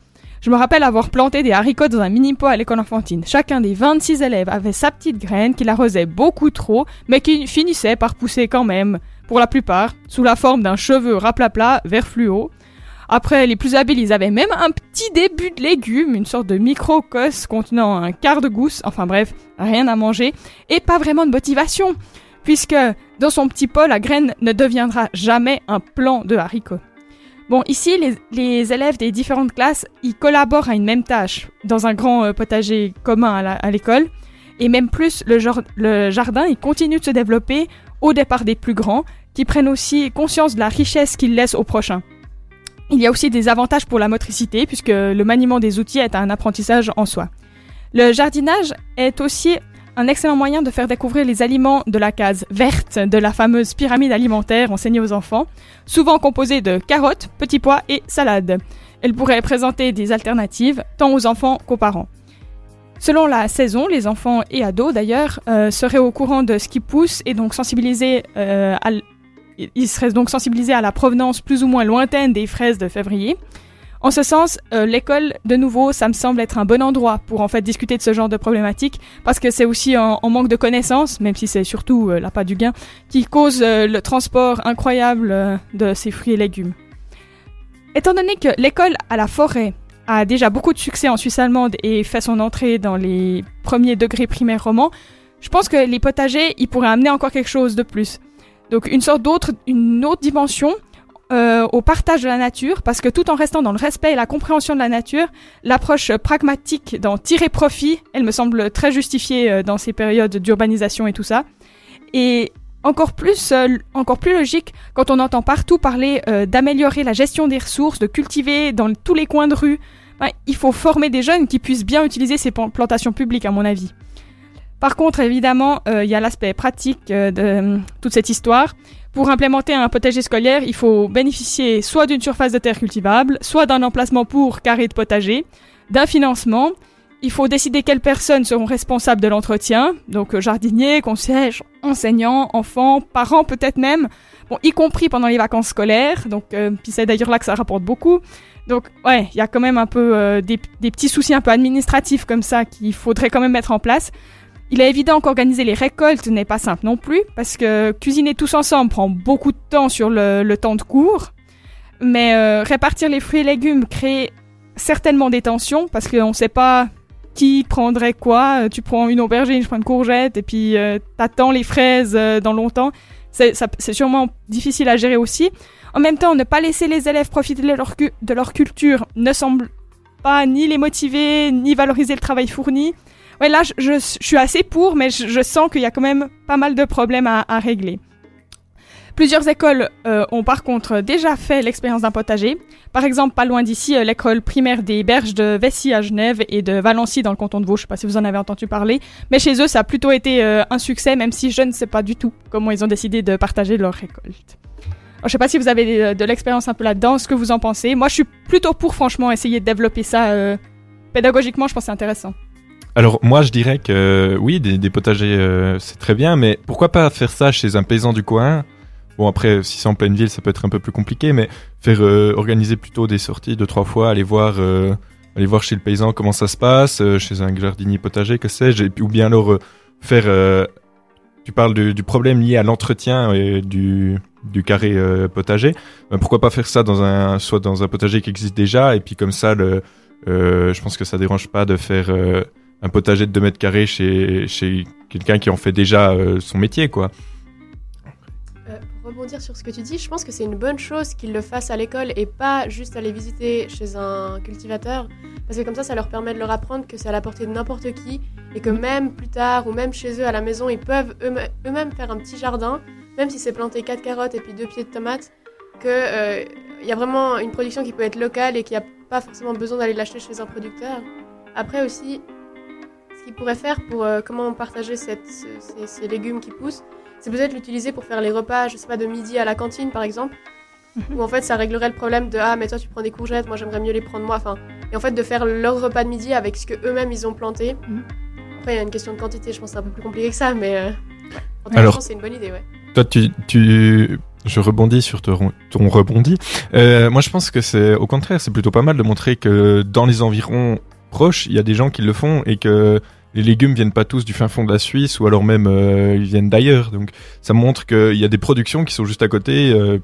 Je me rappelle avoir planté des haricots dans un mini pot à l'école enfantine. Chacun des 26 élèves avait sa petite graine qu'il arrosait beaucoup trop, mais qui finissait par pousser quand même, pour la plupart, sous la forme d'un cheveu raplapla vert fluo. Après, les plus habiles, ils avaient même un petit début de légumes, une sorte de micro-cosse contenant un quart de gousse, enfin bref, rien à manger, et pas vraiment de motivation, puisque dans son petit pot, la graine ne deviendra jamais un plant de haricots. Bon, ici, les, élèves des différentes classes, ils collaborent à une même tâche dans un grand euh, potager commun à l'école. Et même plus, le jardin, il continue de se développer au départ des plus grands, qui prennent aussi conscience de la richesse qu'ils laissent aux prochains. Il y a aussi des avantages pour la motricité, puisque le maniement des outils est un apprentissage en soi. Le jardinage est aussi un excellent moyen de faire découvrir les aliments de la case verte de la fameuse pyramide alimentaire enseignée aux enfants, souvent composée de carottes, petits pois et salades. Elle pourrait présenter des alternatives tant aux enfants qu'aux parents. Selon la saison, les enfants et ados d'ailleurs euh, seraient au courant de ce qui pousse et donc sensibilisés euh, ils seraient donc sensibilisés à la provenance plus ou moins lointaine des fraises de février. En ce sens, euh, l'école, de nouveau, ça me semble être un bon endroit pour en fait discuter de ce genre de problématiques, parce que c'est aussi en, manque de connaissances, même si c'est surtout euh, l'appât du gain, qui cause euh, le transport incroyable euh, de ces fruits et légumes. Étant donné que l'école à la forêt a déjà beaucoup de succès en Suisse allemande et fait son entrée dans les premiers degrés primaires romans, je pense que les potagers, ils pourraient amener encore quelque chose de plus. Donc une sorte d'autre, une autre dimension euh, au partage de la nature, parce que tout en restant dans le respect et la compréhension de la nature, l'approche pragmatique d'en tirer profit, elle me semble très justifiée euh, dans ces périodes d'urbanisation et tout ça. Et encore plus, euh, encore plus logique quand on entend partout parler d'améliorer la gestion des ressources, de cultiver dans tous les coins de rue. Ouais, il faut former des jeunes qui puissent bien utiliser ces plan- plantations publiques, à mon avis. Par contre, évidemment, il y a l'aspect pratique de toute cette histoire. Pour implémenter un potager scolaire, il faut bénéficier soit d'une surface de terre cultivable, soit d'un emplacement pour carré de potager, d'un financement. Il faut décider quelles personnes seront responsables de l'entretien, donc euh, jardiniers, concierges, enseignants, enfants, parents peut-être même, bon, y compris pendant les vacances scolaires, donc euh, puis c'est d'ailleurs là que ça rapporte beaucoup. Donc ouais, il y a quand même un peu euh, des, des petits soucis un peu administratifs comme ça qu'il faudrait quand même mettre en place. Il est évident qu'organiser les récoltes n'est pas simple non plus, parce que cuisiner tous ensemble prend beaucoup de temps sur le, temps de cours. Mais euh, répartir les fruits et légumes crée certainement des tensions, parce qu'on ne sait pas qui prendrait quoi. Euh, Tu prends une aubergine, je prends une courgette, et puis euh, t'attends les fraises euh, dans longtemps. C'est sûrement difficile à gérer aussi. En même temps, ne pas laisser les élèves profiter de leur culture ne semble pas ni les motiver, ni valoriser le travail fourni. Ouais, là, je, suis assez pour, mais je, sens qu'il y a quand même pas mal de problèmes à, régler. Plusieurs écoles euh, ont par contre déjà fait l'expérience d'un potager. Par exemple, pas loin d'ici, euh, l'école primaire des Berges de Vessy à Genève et de Valency dans le canton de Vaud. Je sais pas si vous en avez entendu parler, mais chez eux, ça a plutôt été euh, un succès, même si je ne sais pas du tout comment ils ont décidé de partager leur récolte. Alors, je sais pas si vous avez euh, de l'expérience un peu là-dedans, ce que vous en pensez. Moi, je suis plutôt pour, franchement, essayer de développer ça pédagogiquement. Je pense que c'est intéressant. Alors moi je dirais que oui, des, potagers euh, c'est très bien, mais pourquoi pas faire ça chez un paysan du coin? Bon après, si c'est en pleine ville, ça peut être un peu plus compliqué, mais faire euh, organiser plutôt des sorties deux trois fois, aller voir, euh, aller voir chez le paysan comment ça se passe, euh, chez un jardinier potager, que sais-je, ou bien alors euh, faire. euh, tu parles du, problème lié à l'entretien et du carré euh, potager. Pourquoi pas faire ça dans un, soit dans un potager qui existe déjà, et puis comme ça, euh, je pense que ça dérange pas de faire euh, un potager de 2 mètres carrés chez, chez quelqu'un qui en fait déjà euh, son métier, quoi. Euh, pour rebondir sur ce que tu dis, je pense que c'est une bonne chose qu'ils le fassent à l'école et pas juste aller visiter chez un cultivateur. Parce que comme ça, ça leur permet de leur apprendre que c'est à la portée de n'importe qui et que même plus tard ou même chez eux à la maison, ils peuvent eux- eux-mêmes faire un petit jardin, même si c'est planter 4 carottes et puis 2 pieds de tomates, qu'il y a vraiment une production qui peut être locale et qu'il n'y a pas forcément besoin d'aller l'acheter chez un producteur. Après aussi, ce qu'ils pourraient faire pour euh, comment partager cette- ce- ces, ces légumes qui poussent, c'est peut-être l'utiliser pour faire les repas, je sais pas, de midi à la cantine par exemple, où en fait ça réglerait le problème de ah mais toi tu prends des courgettes, moi j'aimerais mieux les prendre moi, enfin, et en fait de faire leur repas de midi avec ce que eux-mêmes ils ont planté. Après il y a une question de quantité, je pense que c'est un peu plus compliqué que ça, mais euh, en tout cas, je Alors- pense que c'est une bonne idée, ouais. Toi, tu, tu, je rebondis sur ton, ton rebondi. Euh, moi, je pense que c'est au contraire, c'est plutôt pas mal de montrer que dans les environs proches, il y a des gens qui le font et que les légumes viennent pas tous du fin fond de la Suisse ou alors même euh, ils viennent d'ailleurs. Donc, ça montre qu'il y a des productions qui sont juste à côté. euh,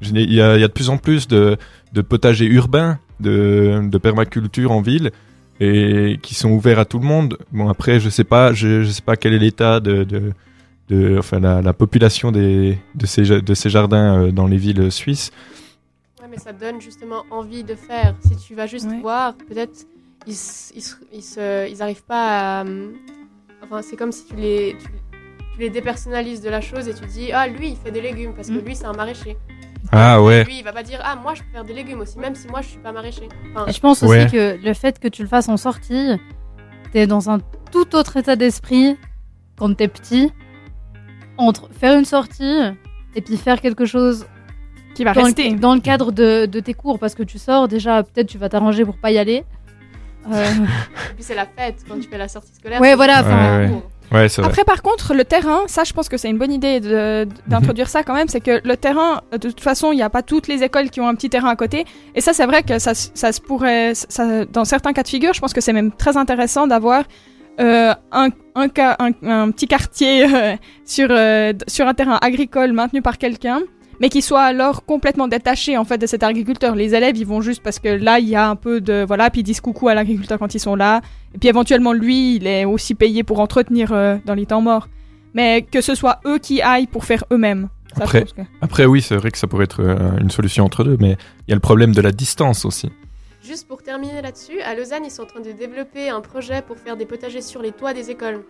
il y, a, il y a de plus en plus de, de potagers urbains, de, de permaculture en ville et qui sont ouverts à tout le monde. Bon, après, je sais pas, je, je sais pas quel est l'état de, de de, enfin la, la population des, de, ces, ja- de ces jardins euh, dans les villes suisses. Ouais, mais ça donne justement envie de faire. Si tu vas juste voir, peut-être ils, ils, s- ils, se- ils arrivent pas à. euh, Enfin, c'est comme si tu les, tu, tu les dépersonnalises de la chose et tu dis Ah, lui, il fait des légumes parce que lui, c'est un maraîcher. Ah ouais. Lui, il va pas dire Ah, moi, je peux faire des légumes aussi, même si moi, je suis pas maraîcher. Enfin, Et je pense aussi Ouais. que le fait que tu le fasses en sortie, t'es dans un tout autre état d'esprit quand t'es petit. Entre faire une sortie et puis faire quelque chose Qui va dans, rester. Le, dans le cadre de, de tes cours, parce que tu sors, déjà, peut-être tu vas t'arranger pour pas y aller. Euh, Et puis, c'est la fête quand tu fais la sortie scolaire. Ouais, voilà, ouais. Ouais. Après, par contre, le terrain, ça, je pense que c'est une bonne idée d'introduire ça quand même. C'est que le terrain, de toute façon, il n'y a pas toutes les écoles qui ont un petit terrain à côté. Et ça, c'est vrai que ça, ça se pourrait, ça, dans certains cas de figure, je pense que c'est même très intéressant d'avoir euh, un, un, ca- un, un petit quartier euh, euh, sur un terrain agricole maintenu par quelqu'un. Mais qui soit alors complètement détaché en fait de cet agriculteur. Les élèves, ils vont juste parce que là, il y a un peu de voilà, puis ils disent coucou à l'agriculteur quand ils sont là. Et puis éventuellement, lui, il est aussi payé pour entretenir euh, dans les temps morts. Mais que ce soit eux qui aillent pour faire eux-mêmes. Ça, Après, que- après, oui, c'est vrai que ça pourrait être euh, une solution entre deux, mais il y a le problème de la distance aussi. Juste pour terminer là-dessus, à Lausanne, ils sont en train de développer un projet pour faire des potagers sur les toits des écoles.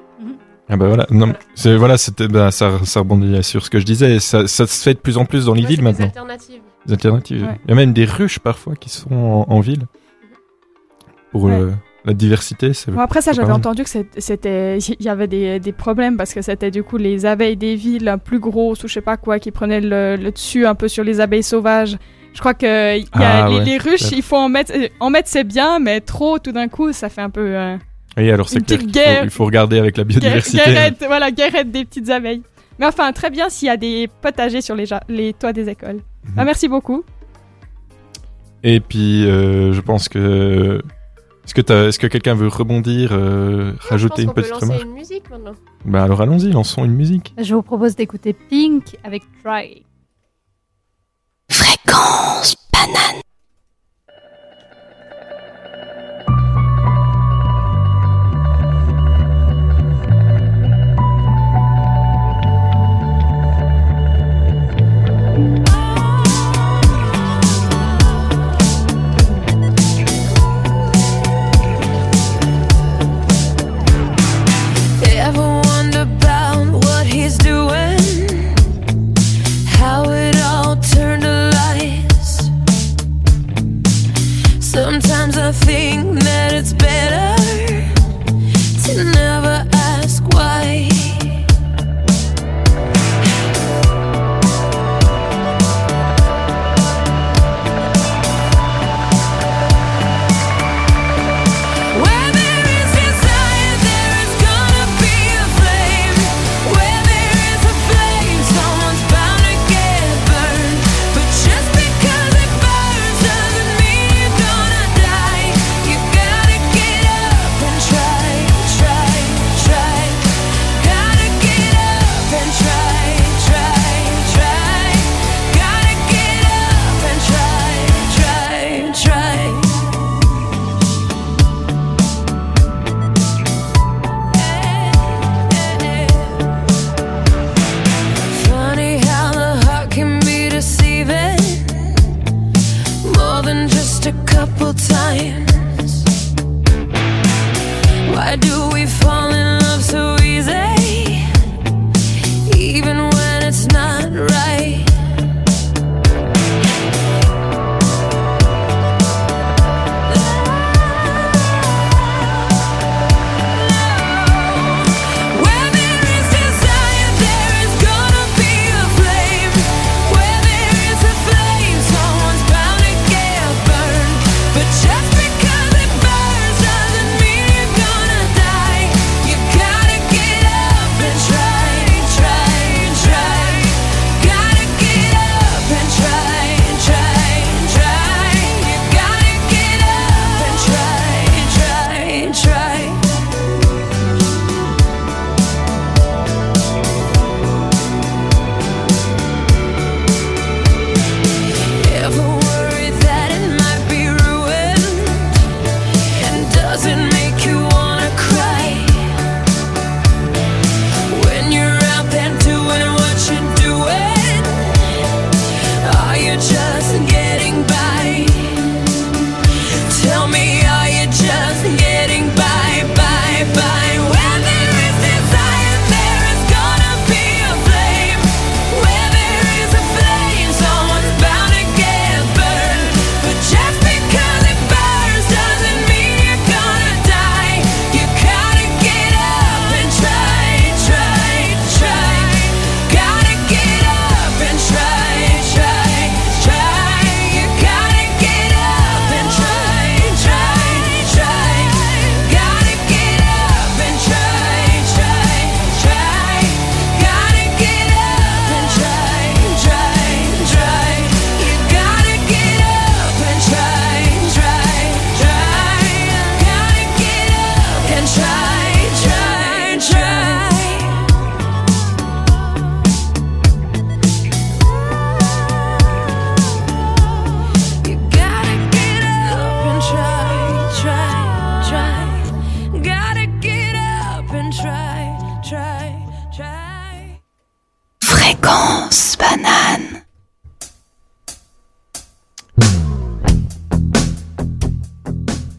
Ah bah voilà, non, c'est voilà, c'était bah, ça, ça rebondit sur ce que je disais. Ça, ça se fait de plus en plus dans les Ouais, villes c'est des maintenant. alternatives. Des alternatives. Ouais. Il y a même des ruches parfois qui sont en, en ville pour Ouais. euh, la diversité. Bon, après ça, j'avais entendu que c'était, il y avait des, des problèmes parce que c'était du coup les abeilles des villes plus grosses ou je sais pas quoi qui prenaient le, le dessus un peu sur les abeilles sauvages. Je crois que il y a Ah les, ouais, les ruches, peut-être. il faut en mettre, en mettre c'est bien, mais trop tout d'un coup, ça fait un peu euh, Oui, alors c'est une clair guerre. il faut regarder avec la guerre- biodiversité. guerrette, voilà, guerrette des petites abeilles. Mais enfin, très bien s'il y a des potagers sur les, ja- les toits des écoles. Mhm. Ah, merci beaucoup. Et puis, euh, je pense que. Est-ce que, quelqu'un veut rebondir, euh, Je rajouter pense une qu'on peut petite lancer remarque une musique maintenant. Bah alors allons-y, lançons une musique. je vous propose d'écouter Pink avec Try. Fréquence banane.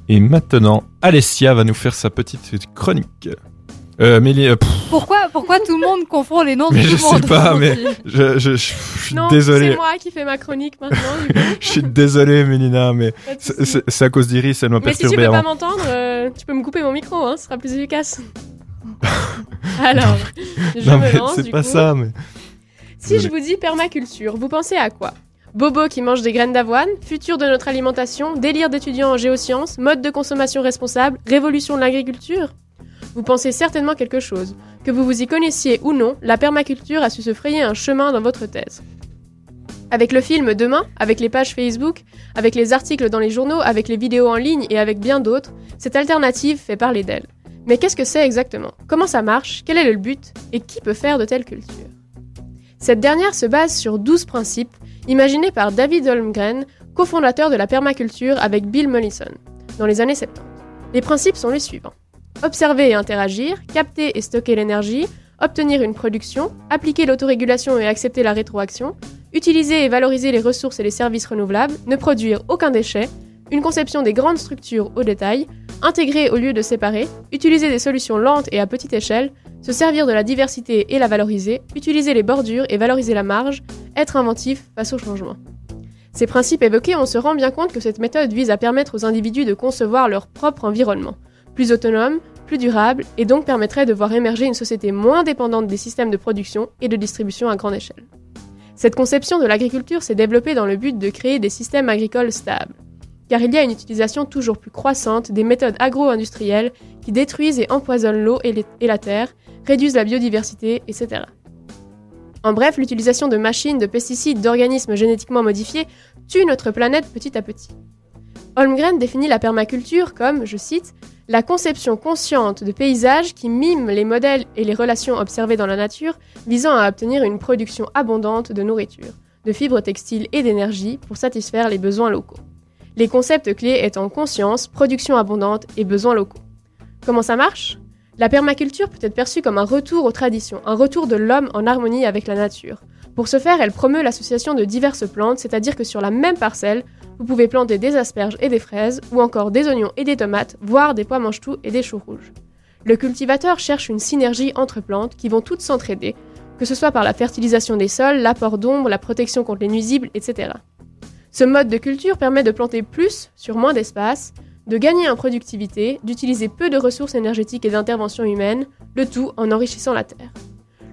Et maintenant, Alessia va nous faire sa petite chronique. Euh, euh, Pourquoi, pourquoi tout le monde confond les noms de mais tout je le monde sais pas, mais je, je, je- je suis Non, désolé. c'est moi qui fais ma chronique maintenant. Je suis désolé, Mélina, mais c'est- à cause d'Iris, elle m'a Mais si tu perturbé peux pas m'entendre, euh, tu peux me couper mon micro, hein, ce sera plus efficace. Alors, je non, me mais lance. c'est pas coup. ça, mais. Si je vous dis permaculture, vous pensez à quoi? Bobo qui mange des graines d'avoine, futur de notre alimentation, délire d'étudiants en géosciences, mode de consommation responsable, révolution de l'agriculture Vous pensez certainement quelque chose. Que vous vous y connaissiez ou non, la permaculture a su se frayer un chemin dans votre thèse. Avec le film Demain, avec les pages Facebook, avec les articles dans les journaux, avec les vidéos en ligne et avec bien d'autres, cette alternative fait parler d'elle. Mais qu'est-ce que c'est exactement? Comment ça marche? Quel est le but? Et qui peut faire de telles cultures? Cette dernière se base sur 12 principes imaginés par David Holmgren, cofondateur de la permaculture avec Bill Mollison, dans les années 70. Les principes sont les suivants. Observer et interagir, capter et stocker l'énergie, obtenir une production, appliquer l'autorégulation et accepter la rétroaction, utiliser et valoriser les ressources et les services renouvelables, ne produire aucun déchet, une conception des grandes structures au détail, intégrer au lieu de séparer, utiliser des solutions lentes et à petite échelle, se servir de la diversité et la valoriser, utiliser les bordures et valoriser la marge, être inventif face au changement. Ces principes évoqués, on se rend bien compte que cette méthode vise à permettre aux individus de concevoir leur propre environnement, plus autonome, plus durable, et donc permettrait de voir émerger une société moins dépendante des systèmes de production et de distribution à grande échelle. Cette conception de l'agriculture s'est développée dans le but de créer des systèmes agricoles stables, car il y a une utilisation toujours plus croissante des méthodes agro-industrielles qui détruisent et empoisonnent l'eau et, la terre, réduisent la biodiversité, etc. En bref, l'utilisation de machines, de pesticides, d'organismes génétiquement modifiés tue notre planète petit à petit. Holmgren définit la permaculture comme, je cite, la conception consciente de paysages qui miment les modèles et les relations observées dans la nature visant à obtenir une production abondante de nourriture, de fibres textiles et d'énergie pour satisfaire les besoins locaux. Les concepts clés étant conscience, production abondante et besoins locaux. Comment ça marche? La permaculture peut être perçue comme un retour aux traditions, un retour de l'homme en harmonie avec la nature. Pour ce faire, elle promeut l'association de diverses plantes, c'est-à-dire que sur la même parcelle, vous pouvez planter des asperges et des fraises, ou encore des oignons et des tomates, voire des pois mange-tout et des choux rouges. Le cultivateur cherche une synergie entre plantes qui vont toutes s'entraider, que ce soit par la fertilisation des sols, l'apport d'ombre, la protection contre les nuisibles, etc. Ce mode de culture permet de planter plus sur moins d'espace, de gagner en productivité, d'utiliser peu de ressources énergétiques et d'intervention humaine, le tout en enrichissant la terre.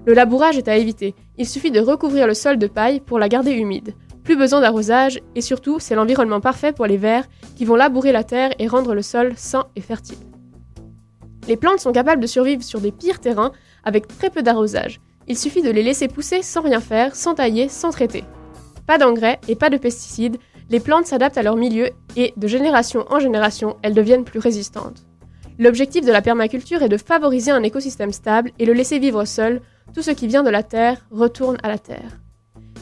Le labourage est à éviter, il suffit de recouvrir le sol de paille pour la garder humide. Plus besoin d'arrosage, et surtout, c'est l'environnement parfait pour les vers qui vont labourer la terre et rendre le sol sain et fertile. Les plantes sont capables de survivre sur des pires terrains avec très peu d'arrosage. Il suffit de les laisser pousser sans rien faire, sans tailler, sans traiter. Pas d'engrais et pas de pesticides, les plantes s'adaptent à leur milieu et, de génération en génération, elles deviennent plus résistantes. L'objectif de la permaculture est de favoriser un écosystème stable et le laisser vivre seul, tout ce qui vient de la terre retourne à la terre.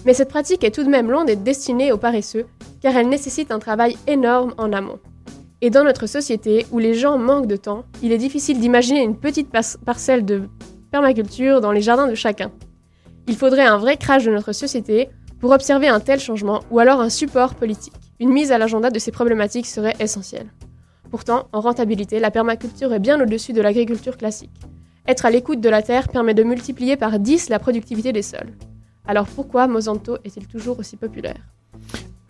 Mais cette pratique est tout de même loin d'être destinée aux paresseux, car elle nécessite un travail énorme en amont. Et dans notre société, où les gens manquent de temps, il est difficile d'imaginer une petite parcelle de permaculture dans les jardins de chacun. Il faudrait un vrai crash de notre société pour observer un tel changement, ou alors un support politique. Une mise à l'agenda de ces problématiques serait essentielle. Pourtant, en rentabilité, la permaculture est bien au-dessus de l'agriculture classique. Être à l'écoute de la terre permet de multiplier par 10 la productivité des sols. Alors pourquoi Monsanto est-il toujours aussi populaire?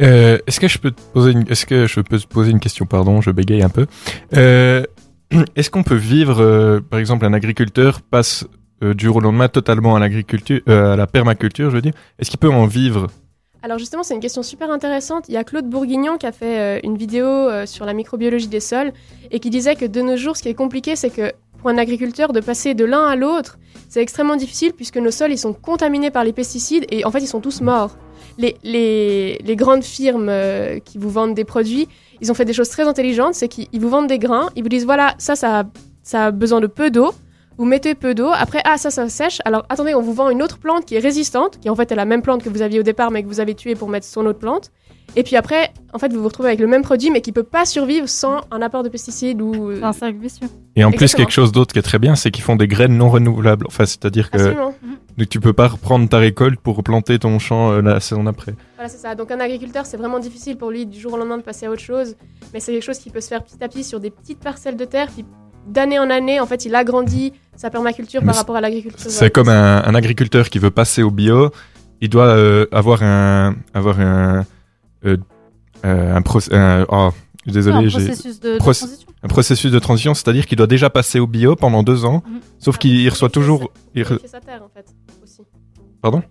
Euh, est-ce que je peux poser une question, pardon, je bégaye un peu. Euh, est-ce qu'on peut vivre, euh, par exemple, un agriculteur passe euh, du jour au lendemain totalement à l'agriculture, euh, à la permaculture, je veux dire. Est-ce qu'il peut en vivre? Alors justement, c'est une question super intéressante. Il y a Claude Bourguignon qui a fait euh, une vidéo sur la microbiologie des sols et qui disait que de nos jours, ce qui est compliqué, c'est que pour un agriculteur de passer de l'un à l'autre, c'est extrêmement difficile puisque nos sols ils sont contaminés par les pesticides et en fait ils sont tous morts. Les, les, les grandes firmes qui vous vendent des produits, ils ont fait des choses très intelligentes, c'est qu'ils ils vous vendent des grains, ils vous disent voilà, ça, ça a besoin de peu d'eau, vous mettez peu d'eau, après, ah, ça, ça sèche. Alors, attendez, on vous vend une autre plante qui est résistante, qui en fait est la même plante que vous aviez au départ, mais que vous avez tuée pour mettre son autre plante. Et puis après, en fait, vous vous retrouvez avec le même produit, mais qui peut pas survivre sans un apport de pesticides ou. C'est un cercle vicieux. Et en plus, quelque chose d'autre qui est très bien, c'est qu'ils font des graines non renouvelables. Enfin, c'est-à-dire que Absolument. Donc tu peux pas reprendre ta récolte pour replanter ton champ euh, la saison après. Voilà, c'est ça. Donc un agriculteur, c'est vraiment difficile pour lui du jour au lendemain de passer à autre chose. Mais c'est quelque chose qui peut se faire petit à petit sur des petites parcelles de terre. Puis d'année en année, en fait, il agrandit sa permaculture Mais par rapport à l'agriculture. C'est comme un, un agriculteur qui veut passer au bio, il doit euh, avoir un avoir un euh, euh, un, proc- un- oh, désolé, Un processus de- de proc- transition. un processus de transition, c'est-à-dire qu'il doit déjà passer au bio pendant deux ans, Mhm. sauf qu'il reçoit toujours. il re- C'est sa terre, en fait, aussi. Pardon?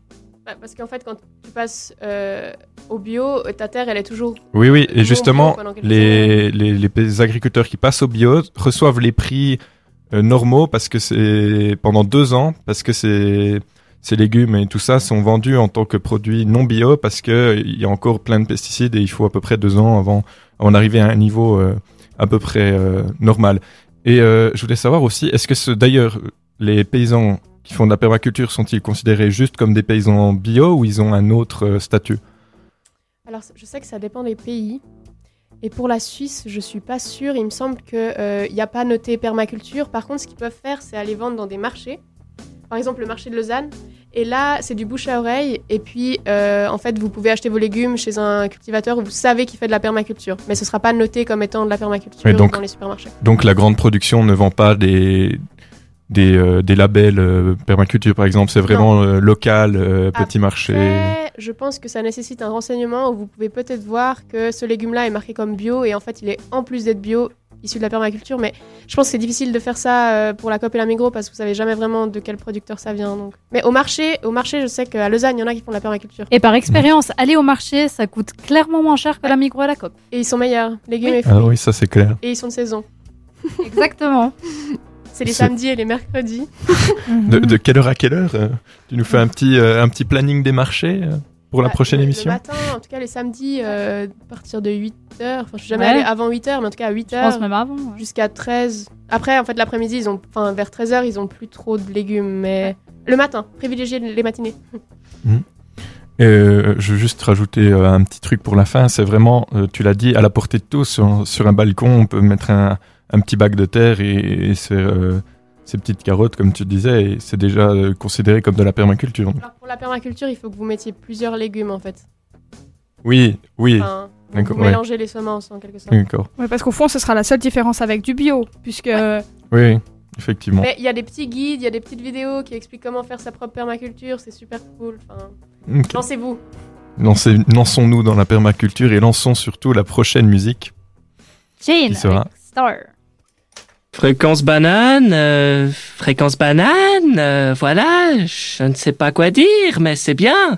Parce qu'en fait, quand tu passes euh, au bio, ta terre, elle est toujours. Oui, oui, et justement, les, les, les agriculteurs qui passent au bio reçoivent les prix euh, normaux parce que c'est pendant deux ans, parce que c'est ces légumes et tout ça sont vendus en tant que produits non bio parce que euh, il y a encore plein de pesticides et il faut à peu près deux ans avant, avant d'arriver à un niveau euh, à peu près euh, normal. Et euh, je voulais savoir aussi, est-ce que ce, d'ailleurs les paysans qui font de la permaculture sont-ils considérés juste comme des paysans bio ou ils ont un autre euh, statut? Alors, je sais que ça dépend des pays. Et pour la Suisse, je suis pas sûre. Il me semble qu'il n'y a pas noté permaculture. Par contre, ce qu'ils peuvent faire, c'est aller vendre dans des marchés. Par exemple, le marché de Lausanne. Et là, c'est du bouche à oreille. Et puis, euh, en fait, vous pouvez acheter vos légumes chez un cultivateur où vous savez qu'il fait de la permaculture. Mais ce sera pas noté comme étant de la permaculture donc- dans les supermarchés. Donc la grande production ne vend pas des des, euh, des labels euh, permaculture par exemple, c'est vraiment euh, local, euh, petit marché. Après, je pense que ça nécessite un renseignement où vous pouvez peut-être voir que ce légume-là est marqué comme bio et en fait il est en plus d'être bio issu de la permaculture. Mais je pense que c'est difficile de faire ça euh, pour la COP et la Migros parce que vous savez jamais vraiment de quel producteur ça vient. Donc. Mais au marché, au marché, je sais qu'à Lausanne, il y en a qui font de la permaculture. Et par expérience, aller au marché, ça coûte clairement moins cher que la Migros à la COP. Et ils sont meilleurs, légumes et fruits. Ah oui, ça c'est clair. Et ils sont de saison. Exactement. C'est les samedis et les mercredis. De, de quelle heure à quelle heure euh, Tu nous fais un petit euh, un petit planning des marchés euh, pour la Bah, prochaine le- émission? Le matin, en tout cas les samedis, euh, à partir de 8h. Enfin, je suis jamais Ouais. allée avant 8h, mais en tout cas à 8h. Je pense même avant. ouais. Jusqu'à 13. Après, en fait, l'après-midi, ils ont, enfin, vers 13h, ils ont plus trop de légumes, mais le matin, privilégier les matinées. Et, euh, je veux juste rajouter euh, un petit truc pour la fin. C'est vraiment, tu l'as dit, à la portée de tous. Sur, sur un balcon, on peut mettre un, un petit bac de terre et, et c'est, euh, ces petites carottes, comme tu disais, c'est déjà euh, considéré comme de la permaculture. Alors, pour la permaculture, il faut que vous mettiez plusieurs légumes, en fait. Oui, oui. Enfin, vous ouais. mélangez les semences, en quelque sorte. D'accord. Ouais, parce qu'au fond, ce sera la seule différence avec du bio, puisque Oui, effectivement. Il y a des petits guides, il y a des petites vidéos qui expliquent comment faire sa propre permaculture, c'est super cool. Enfin, Ok. lancez-vous. Lancez- Lançons-nous dans la permaculture et lançons surtout la prochaine musique. Jane, Qui sera? Star. Fréquence banane, euh, fréquence banane, euh, voilà, je ne sais pas quoi dire, mais c'est bien.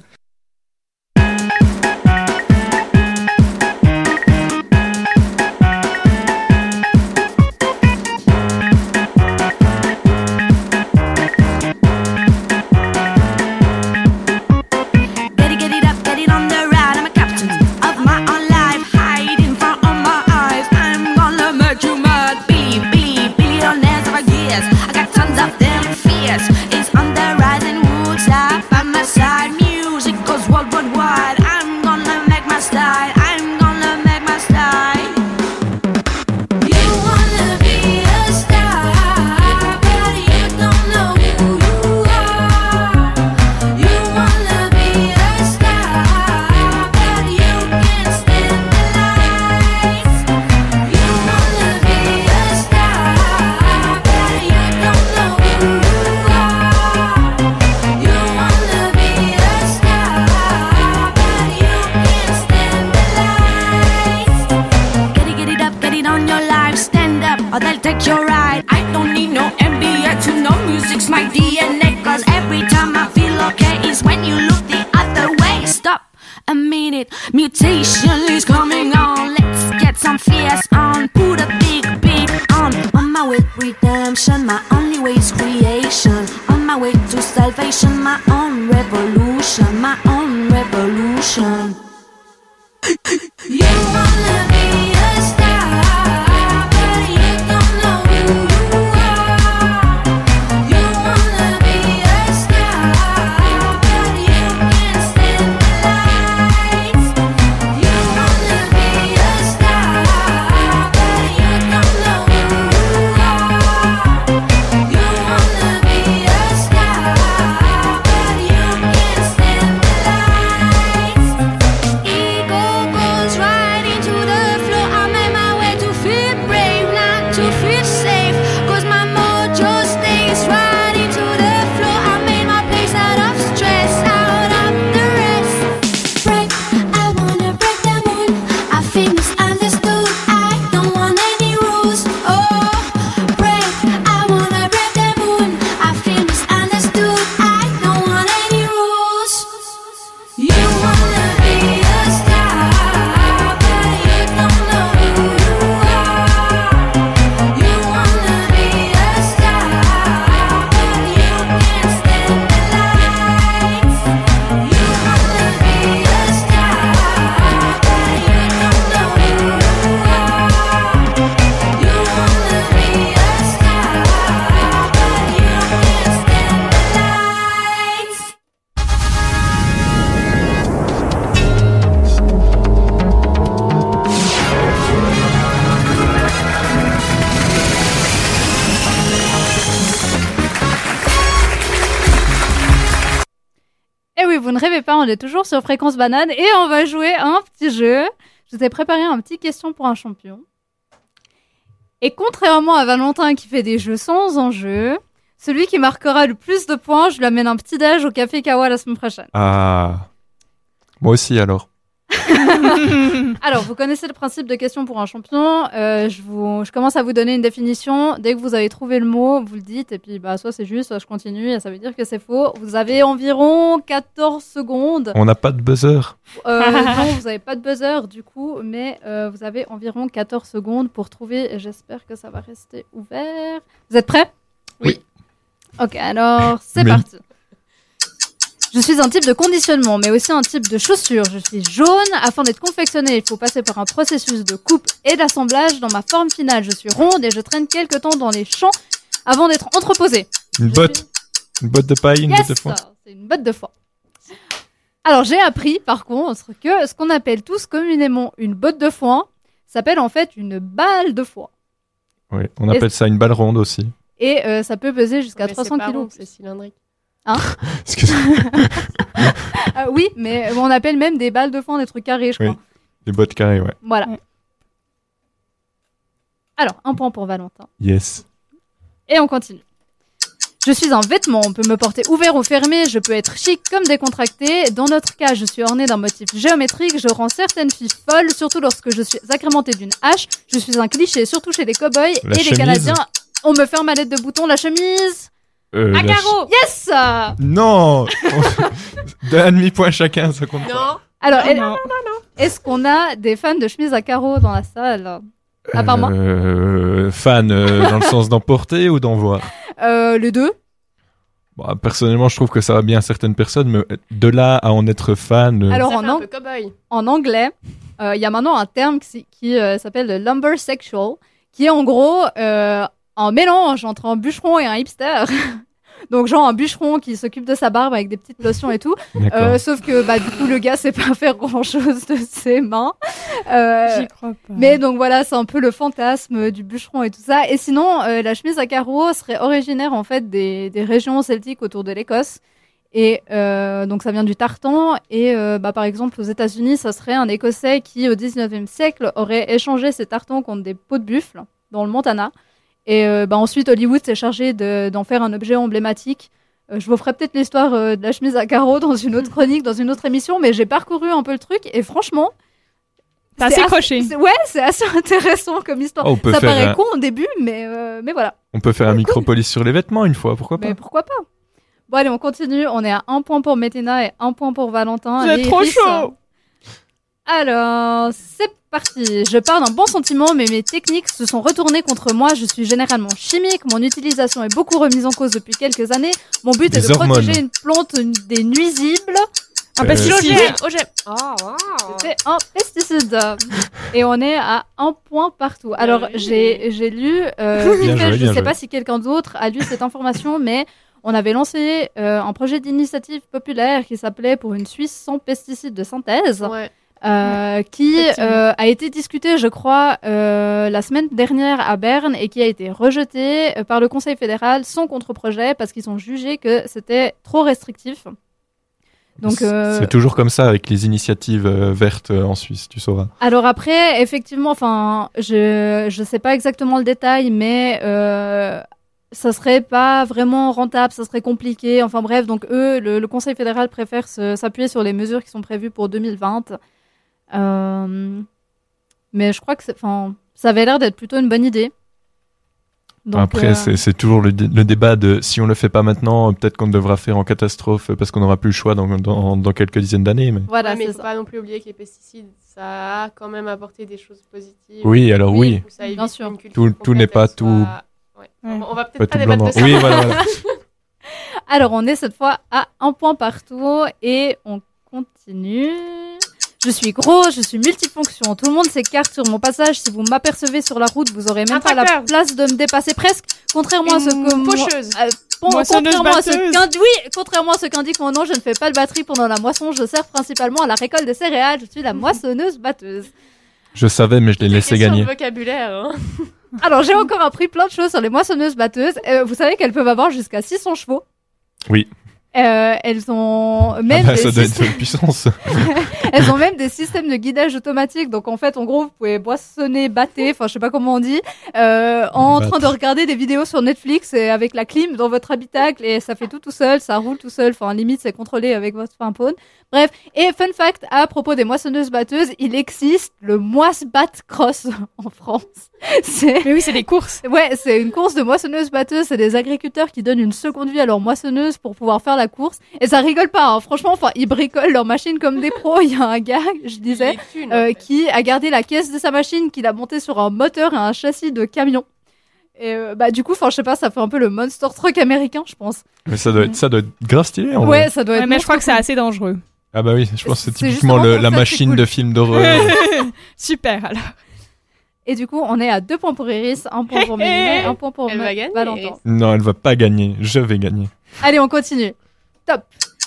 On est toujours sur Fréquence Banane et on va jouer un petit jeu. Je vous ai préparé un petit question pour un champion. Et contrairement à Valentin qui fait des jeux sans enjeu, celui qui marquera le plus de points, je lui amène un petit déj au Café Kawa la semaine prochaine. Ah. Moi aussi alors. Alors, vous connaissez le principe de question pour un champion. Euh, je, vous, je commence à vous donner une définition. Dès que vous avez trouvé le mot, vous le dites. Et puis, bah, soit c'est juste, soit je continue. Et ça veut dire que c'est faux. Vous avez environ 14 secondes. On n'a pas de buzzer. Euh, non, vous n'avez pas de buzzer du coup, mais euh, vous avez environ 14 secondes pour trouver. Et j'espère que ça va rester ouvert. Vous êtes prêts? Oui. Ok, alors c'est Mais- parti. Je suis un type de conditionnement, mais aussi un type de chaussure. Je suis jaune. Afin d'être confectionné, il faut passer par un processus de coupe et d'assemblage. Dans ma forme finale, je suis ronde et je traîne quelque temps dans les champs avant d'être entreposée. Une botte. Une botte de paille, une Yes, botte de foin. c'est une botte de foin. Alors j'ai appris par contre que ce qu'on appelle tous communément une botte de foin s'appelle en fait une balle de foin. Oui, on Et- appelle ça une balle ronde aussi. Et euh, ça peut peser jusqu'à Mais c'est 300 pas kilos. rond, C'est cylindrique. Hein Euh, oui, mais on appelle même des balles de foin des trucs carrés, je Oui. crois. Des bottes carrées, ouais. Voilà. Alors, un point pour Valentin. Yes. Et on continue. Je suis un vêtement, on peut me porter ouvert ou fermé, je peux être chic comme décontracté. Dans notre cas, je suis orné d'un motif géométrique, je rends certaines filles folles, surtout lorsque je suis agrémenté d'une hache. Je suis un cliché, surtout chez les cow-boys La et les chemise. Canadiens. On me ferme à l'aide de boutons la chemise. Euh, à la carreaux. Yes! Non. D'un demi-point chacun, ça compte. Non. Alors, Non, est- non, est-ce qu'on a des fans de chemises à carreaux dans la salle? À part moi. Euh, fan euh, dans le sens d'emporter ou d'en voir Euh, Les deux. Bah, Personnellement, je trouve que ça va bien à certaines personnes, mais de là à en être fan. euh, Alors, en, fait un ang- peu cow-boy. en anglais, euh, il y a maintenant un terme qui, qui, euh, s'appelle le lumber sexual, qui est en gros euh, un mélange entre un bûcheron et un hipster. Donc genre un bûcheron qui s'occupe de sa barbe avec des petites lotions et tout. Euh, sauf que bah du coup le gars sait pas faire grand chose de ses mains. Euh, J'y crois pas. mais donc voilà, c'est un peu le fantasme du bûcheron et tout ça. Et sinon, euh, la chemise à carreaux serait originaire en fait des, des régions celtiques autour de l'Écosse. Et euh, donc ça vient du tartan. Et euh, bah, par exemple aux États-Unis, ça serait un Écossais qui au 19e siècle aurait échangé ses tartans contre des peaux de buffle dans le Montana. Et euh, bah, ensuite Hollywood s'est chargé de- d'en faire un objet emblématique. Euh, je vous ferai peut-être l'histoire euh, de la chemise à carreaux dans une autre chronique, dans une autre émission, mais j'ai parcouru un peu le truc et franchement, T'as c'est assez croché. c'est- Ouais, c'est assez intéressant comme histoire. Oh, on peut ça faire paraît un- con au début, mais, euh, mais voilà. On peut faire un micropolis sur les vêtements une fois, pourquoi pas Mais pourquoi pas Bon, allez, on continue. On est à un point pour Métina et un point pour Valentin. Allez, trop chaud Alors, c'est parti. Je pars d'un bon sentiment, mais mes techniques se sont retournées contre moi. Je suis généralement chimique. Mon utilisation est beaucoup remise en cause depuis quelques années. Mon but Des est de hormones. protéger une plante des nuisibles. Un Euh, pesticide. OGM. Oh, wow. C'est un pesticide. Et on est à un point partout. Alors, joué. j'ai j'ai lu, euh, vite Bien fait, joué, je bien sais joué. pas si quelqu'un d'autre a lu cette information, mais on avait lancé euh, un projet d'initiative populaire qui s'appelait Pour une Suisse sans pesticides de synthèse. Ouais. Euh, qui euh, a été discuté, je crois, euh, la semaine dernière à Berne et qui a été rejeté par le Conseil fédéral sans contre-projet parce qu'ils ont jugé que c'était trop restrictif. Donc, euh, C'est toujours comme ça avec les initiatives vertes en Suisse, tu sauras. alors après, effectivement, enfin, je je sais pas exactement le détail, mais euh, ça serait pas vraiment rentable, ça serait compliqué. Enfin bref, donc eux, le, le Conseil fédéral préfère s'appuyer sur les mesures qui sont prévues pour 2020. Euh, mais je crois que, ça avait l'air d'être plutôt une bonne idée. Donc, Après, euh, c'est toujours le, dé- le débat de si on le fait pas maintenant, peut-être qu'on devra faire en catastrophe parce qu'on n'aura plus le choix dans, dans, dans quelques dizaines d'années. Mais... Voilà, Ouais, mais faut ça. pas non plus oublier que les pesticides, ça a quand même apporté des choses positives. Oui, alors oui. Bien sûr. Tout, n'est pas tout. soit- Ouais. On va- pas peut-être pas blanc, débattre de ça. Oui, voilà, voilà. Alors, on est cette fois à un point partout et on continue. Je suis gros, je suis multifonction. Tout le monde s'écarte sur mon passage. Si vous m'apercevez sur la route, vous aurez même Un pas la place de me dépasser presque. Contrairement à ce que pocheuse. euh, bon, contrairement à ce oui, contrairement à ce qu'indique mon nom, je ne fais pas de batterie pendant la moisson. Je sers principalement à la récolte des céréales. Je suis la moissonneuse batteuse. Je savais, mais je l'ai laissé gagner. de vocabulaire. Hein. Alors, j'ai encore appris plein de choses sur les moissonneuses batteuses. Euh, vous savez qu'elles peuvent avoir jusqu'à 600 chevaux. Oui. Euh, elles ont Ah même des ça doit être systèmes- une puissance. elles ont même des systèmes de guidage automatique. Donc en fait, en gros, vous pouvez boissonner, battre, enfin je sais pas comment on dit, euh, en train de regarder des vidéos sur Netflix et avec la clim dans votre habitacle et ça fait tout tout seul, ça roule tout seul. Enfin limite c'est contrôlé avec votre smartphone. Bref. Et fun fact à propos des moissonneuses batteuses, il existe le Moisse Bat Cross en France. C'est Mais oui, c'est des courses. Ouais, c'est une course de moissonneuses batteuses. C'est des agriculteurs qui donnent une seconde vie à leur moissonneuse pour pouvoir faire la course. Et ça rigole pas, hein. franchement. Enfin, ils bricolent leur machine comme des pros. Il y a un gars, je disais, en euh, fait. qui a gardé la caisse de sa machine, qu'il a monté sur un moteur et un châssis de camion. Et euh, bah du coup, enfin, je sais pas, ça fait un peu le monster truck américain, je pense. Mais ça doit être, ça doit être grave stylé en ouais, vrai. ça doit être. Ouais, mais je crois que c'est assez dangereux. Ah bah oui, je pense que c'est typiquement le- la machine cool. de film d'horreur. Super, alors. Et du coup, on est à deux points pour Iris, un point pour Méliné, un point pour Elle va gagner, Valentin. Iris. non, elle va pas gagner. Je vais gagner. Allez, on continue. Top.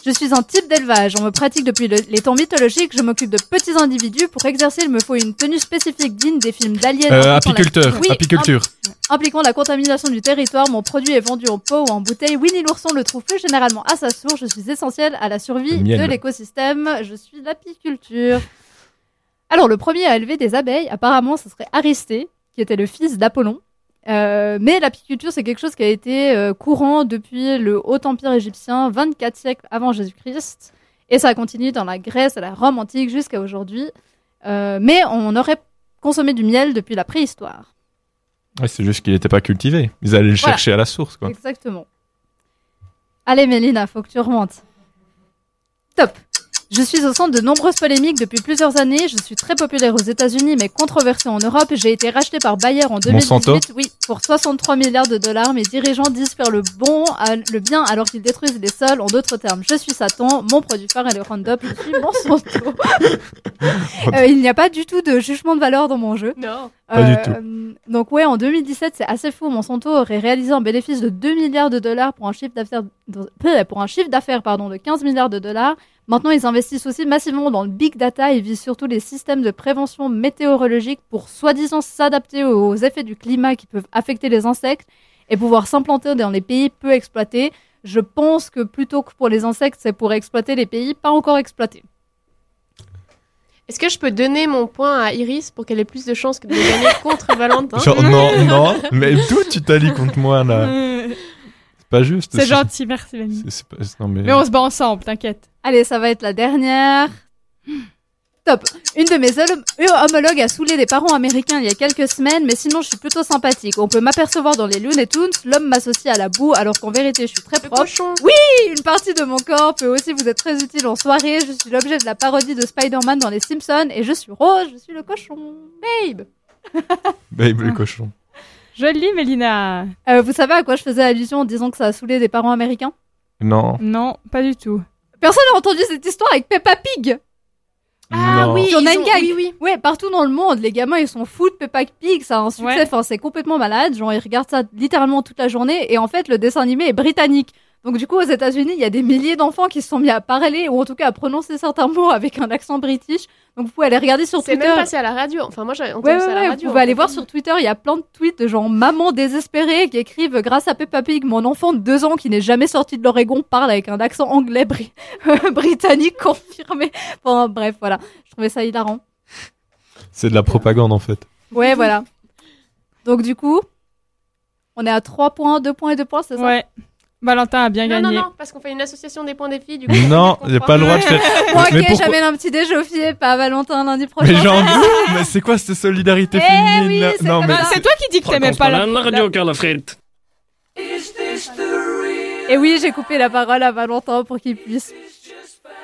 Je suis un type d'élevage. On me pratique depuis le- les temps mythologiques. Je m'occupe de petits individus. Pour exercer, il me faut une tenue spécifique digne des films d'aliens. Euh, impliquant la- apiculteur, Oui, apiculture. im- impliquant la contamination du territoire. Mon produit est vendu en pot ou en bouteille. Winnie l'ourson le trouve plus généralement à sa source. Je suis essentiel à la survie de l'écosystème. Je suis l'apiculture. Alors, le premier à élever des abeilles, apparemment, ce serait Aristée, qui était le fils d'Apollon. Euh, mais l'apiculture, c'est quelque chose qui a été euh, courant depuis le Haut Empire égyptien, 24 siècles avant Jésus-Christ. Et ça a continué dans la Grèce et la Rome antique jusqu'à aujourd'hui. Euh, mais on aurait consommé du miel depuis la préhistoire. Ouais, c'est juste qu'il n'était pas cultivé. Ils allaient le Voilà. chercher à la source, quoi. Exactement. Allez, Mélina, faut que tu remontes. Top. Je suis au centre de nombreuses polémiques depuis plusieurs années. Je suis très populaire aux États-Unis, mais controversée en Europe. J'ai été racheté par Bayer en 2018. Monsanto Oui, pour 63 milliards de dollars. Mes dirigeants disent faire le bon, à- le bien, alors qu'ils détruisent les sols. En d'autres termes, je suis Satan. Mon produit phare est le Roundup. Je suis Monsanto. Euh, il n'y a pas du tout de jugement de valeur dans mon jeu. Non. Pas du tout. Euh, Donc ouais, en 2017, c'est assez fou. Monsanto aurait réalisé un bénéfice de 2 milliards de dollars pour un chiffre d'affaires pour un chiffre d'affaires pardon de 15 milliards de dollars. Maintenant, ils investissent aussi massivement dans le big data et visent surtout les systèmes de prévention météorologique pour soi-disant s'adapter aux effets du climat qui peuvent affecter les insectes et pouvoir s'implanter dans les pays peu exploités. Je pense que plutôt que pour les insectes, c'est pour exploiter les pays pas encore exploités. Est-ce que je peux donner mon point à Iris pour qu'elle ait plus de chances que de gagner contre Valentin Genre, non, non, mais d'où tu t'allies contre moi, là? pas juste. C'est gentil, merci pas- non, mais... Mais on se bat ensemble, t'inquiète. Allez, ça va être la dernière. Top. Une de mes hom- homologues a saoulé des parents américains il y a quelques semaines, mais sinon je suis plutôt sympathique. On peut m'apercevoir dans les Looney Tunes, l'homme m'associe à la boue, alors qu'en vérité je suis très propre. Oui, une partie de mon corps peut aussi vous être très utile en soirée. Je suis l'objet de la parodie de Spider-Man dans les Simpsons et je suis rose, je suis le cochon. Babe. Babe le cochon. Joli, Mélina. Euh, vous savez à quoi je faisais allusion en disant que ça a saoulé des parents américains? Non. Non, pas du tout. Personne n'a entendu cette histoire avec Peppa Pig Ah Non. oui, ont- Gag. oui, oui. Ouais, partout dans le monde, les gamins ils sont fous de Peppa Pig, ça a un succès, Ouais. enfin c'est complètement malade, genre ils regardent ça littéralement toute la journée et en fait le dessin animé est britannique. Donc du coup aux États-Unis, il y a des milliers d'enfants qui se sont mis à parler ou en tout cas à prononcer certains mots avec un accent british. Donc vous pouvez aller regarder sur C'est Twitter. même passé à la radio. Enfin, moi, j'ai entendu Ouais, ouais, ça à la radio. vous pouvez aller voir sur Twitter, il y a plein de tweets de genre maman désespérée qui écrivent grâce à Peppa Pig, mon enfant de deux ans qui n'est jamais sorti de l'Oregon parle avec un accent anglais bri- britannique confirmé. Enfin bref, voilà, je trouvais ça hilarant. C'est de la propagande, en fait. Ouais, voilà. Donc du coup, on est à 3 points, 2 points et 2 points, c'est ça? Ouais. Valentin a bien gagné. Non, non, parce qu'on fait une association des points des filles. Du coup, non, j'ai pas le droit de faire. Moi, ok, pourquoi... j'amène un petit déj pas à Valentin lundi prochain. Mais genre, mais c'est quoi cette solidarité eh féminine Non, mais c'est toi qui dis que t'aimais pas la. radio. Et oui, j'ai coupé la parole à Valentin pour qu'il puisse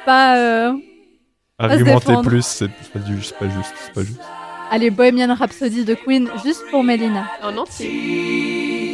pas. Euh, Argumenter plus, c'est pas juste, pas juste, c'est pas juste. Allez, Bohemian Rhapsody de Queen, juste pour Mélina. En entier.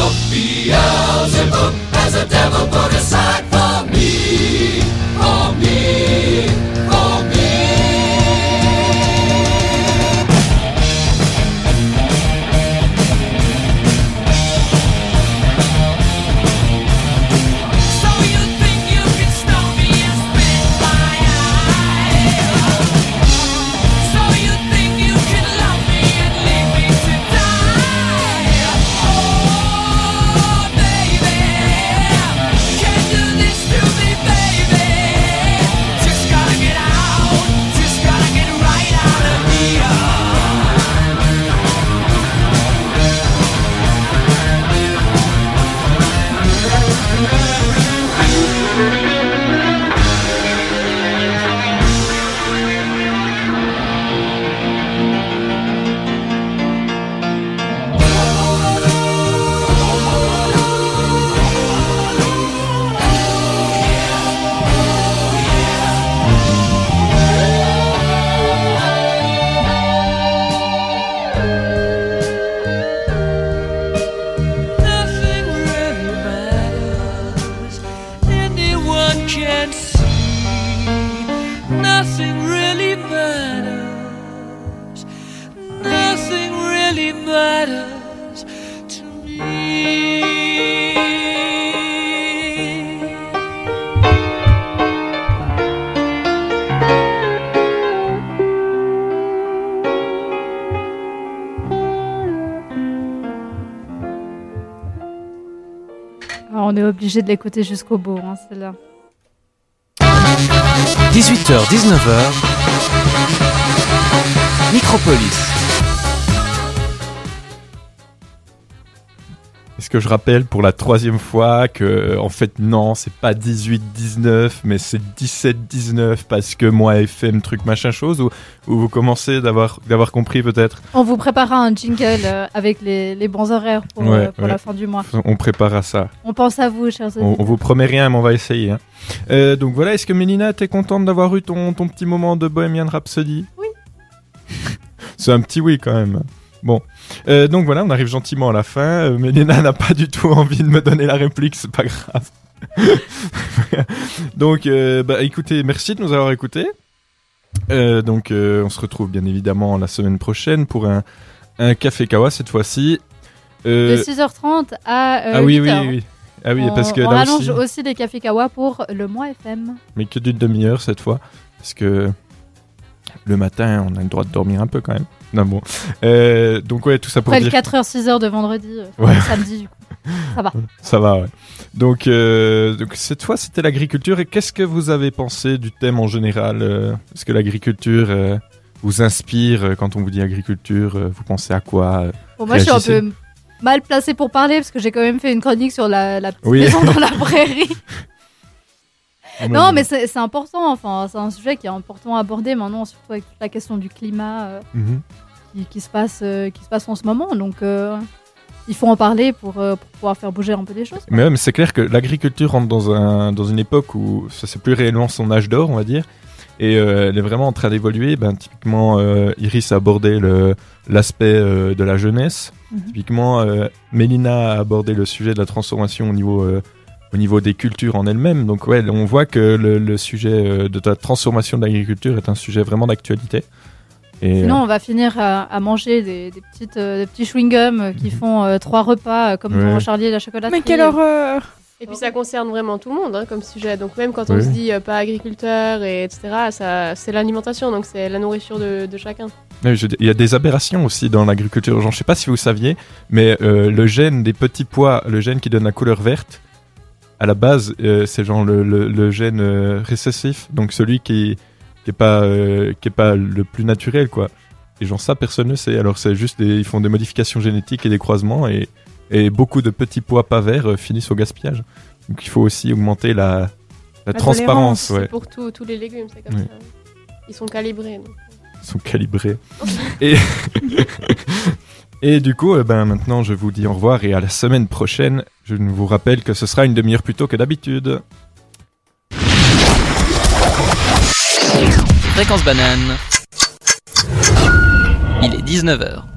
Obligé de l'écouter jusqu'au bout, hein, celle-là. 18h, 19h. Micropolis. Est-ce que je rappelle pour la troisième fois que, en fait, non, c'est pas 18-19, mais c'est 17-19 parce que moi, FM, truc machin chose, ou, ou vous commencez d'avoir d'avoir compris peut-être On vous préparera un jingle euh, avec les, les bons horaires pour, Ouais, euh, pour ouais. la fin du mois. On préparera ça. On pense à vous, chers On, auditeurs. on vous promet rien, mais on va essayer. hein. Euh, donc voilà, est-ce que Mélina, t'es contente d'avoir eu ton, ton petit moment de Bohemian Rhapsody? Oui. C'est un petit oui quand même. Bon, Euh, donc voilà, on arrive gentiment à la fin. Euh, Mélina n'a pas du tout envie de me donner la réplique, c'est pas grave. donc, euh, bah écoutez, merci de nous avoir écoutés. Euh, donc, euh, on se retrouve bien évidemment la semaine prochaine pour un, un café kawa cette fois-ci. De 6h30 à ah oui, oui, 8h. oui. Ah oui, on, parce que on là allonge aussi, aussi les cafés kawa pour le mois FM. mais que d'une demi-heure cette fois, parce que le matin, on a le droit de dormir un peu quand même. Non bon, Euh, donc ouais, tout ça pour Après le dire. 4h, 6h de vendredi, euh, Ouais. samedi, du coup. Ça va. Ça va, ouais. Donc, euh, donc cette fois, c'était l'agriculture. Et qu'est-ce que vous avez pensé du thème en général Est-ce que l'agriculture vous inspire quand on vous dit agriculture Vous pensez à quoi Bon, moi, je suis un peu mal placée pour parler parce que j'ai quand même fait une chronique sur la, la petite Oui. maison dans la prairie. Ah, moi, non, mais c'est important. Enfin, c'est un sujet qui est important à aborder maintenant, surtout avec toute la question du climat euh, Mhm. qui, qui se passe, euh, qui se passe en ce moment. Donc, euh, il faut en parler pour, pour pouvoir faire bouger un peu les choses. Mais, c'est clair que l'agriculture rentre dans, un, dans une époque où ça c'est plus réellement son âge d'or, on va dire. Et elle est vraiment en train d'évoluer. Ben, typiquement, Iris a abordé l'aspect de la jeunesse. Mhm. Typiquement, Mélina a abordé le sujet de la transformation au niveau, au niveau des cultures en elles-mêmes. Donc ouais, on voit que le, le sujet euh, de la transformation de l'agriculture est un sujet vraiment d'actualité. Et, Sinon, on va finir à, à manger des, des petites, euh, des petits chewing-gums euh, qui font euh, trois repas, euh, comme Ouais. dans Charlie et la chocolaterie. Mais quelle horreur Et puis ça concerne vraiment tout le monde hein, comme sujet. Donc même quand on Oui. se dit euh, pas agriculteur et etc. Ça, c'est l'alimentation, donc c'est la nourriture de, de chacun. Je- Il y a des aberrations aussi dans l'agriculture. Genre, je sais pas si vous saviez, mais euh, le gène des petits pois, le gène qui donne la couleur verte, à la base, euh, c'est genre le, le- le gène euh, récessif, donc celui qui qui est pas euh, qui est pas le plus naturel, quoi. Et genre ça, personne ne sait. Alors c'est juste des, ils font des modifications génétiques et des croisements et et beaucoup de petits pois pas verts euh, finissent au gaspillage. Donc il faut aussi augmenter la la, transparence, C'est ouais. pour tout- tous les légumes, c'est comme Oui. ça. Ils sont calibrés. donc. Ils sont calibrés. et, et du coup, eh ben, maintenant, je vous dis au revoir et à la semaine prochaine. Je vous rappelle que ce sera une demi-heure plus tôt que d'habitude. Fréquence banane. Il est 19h.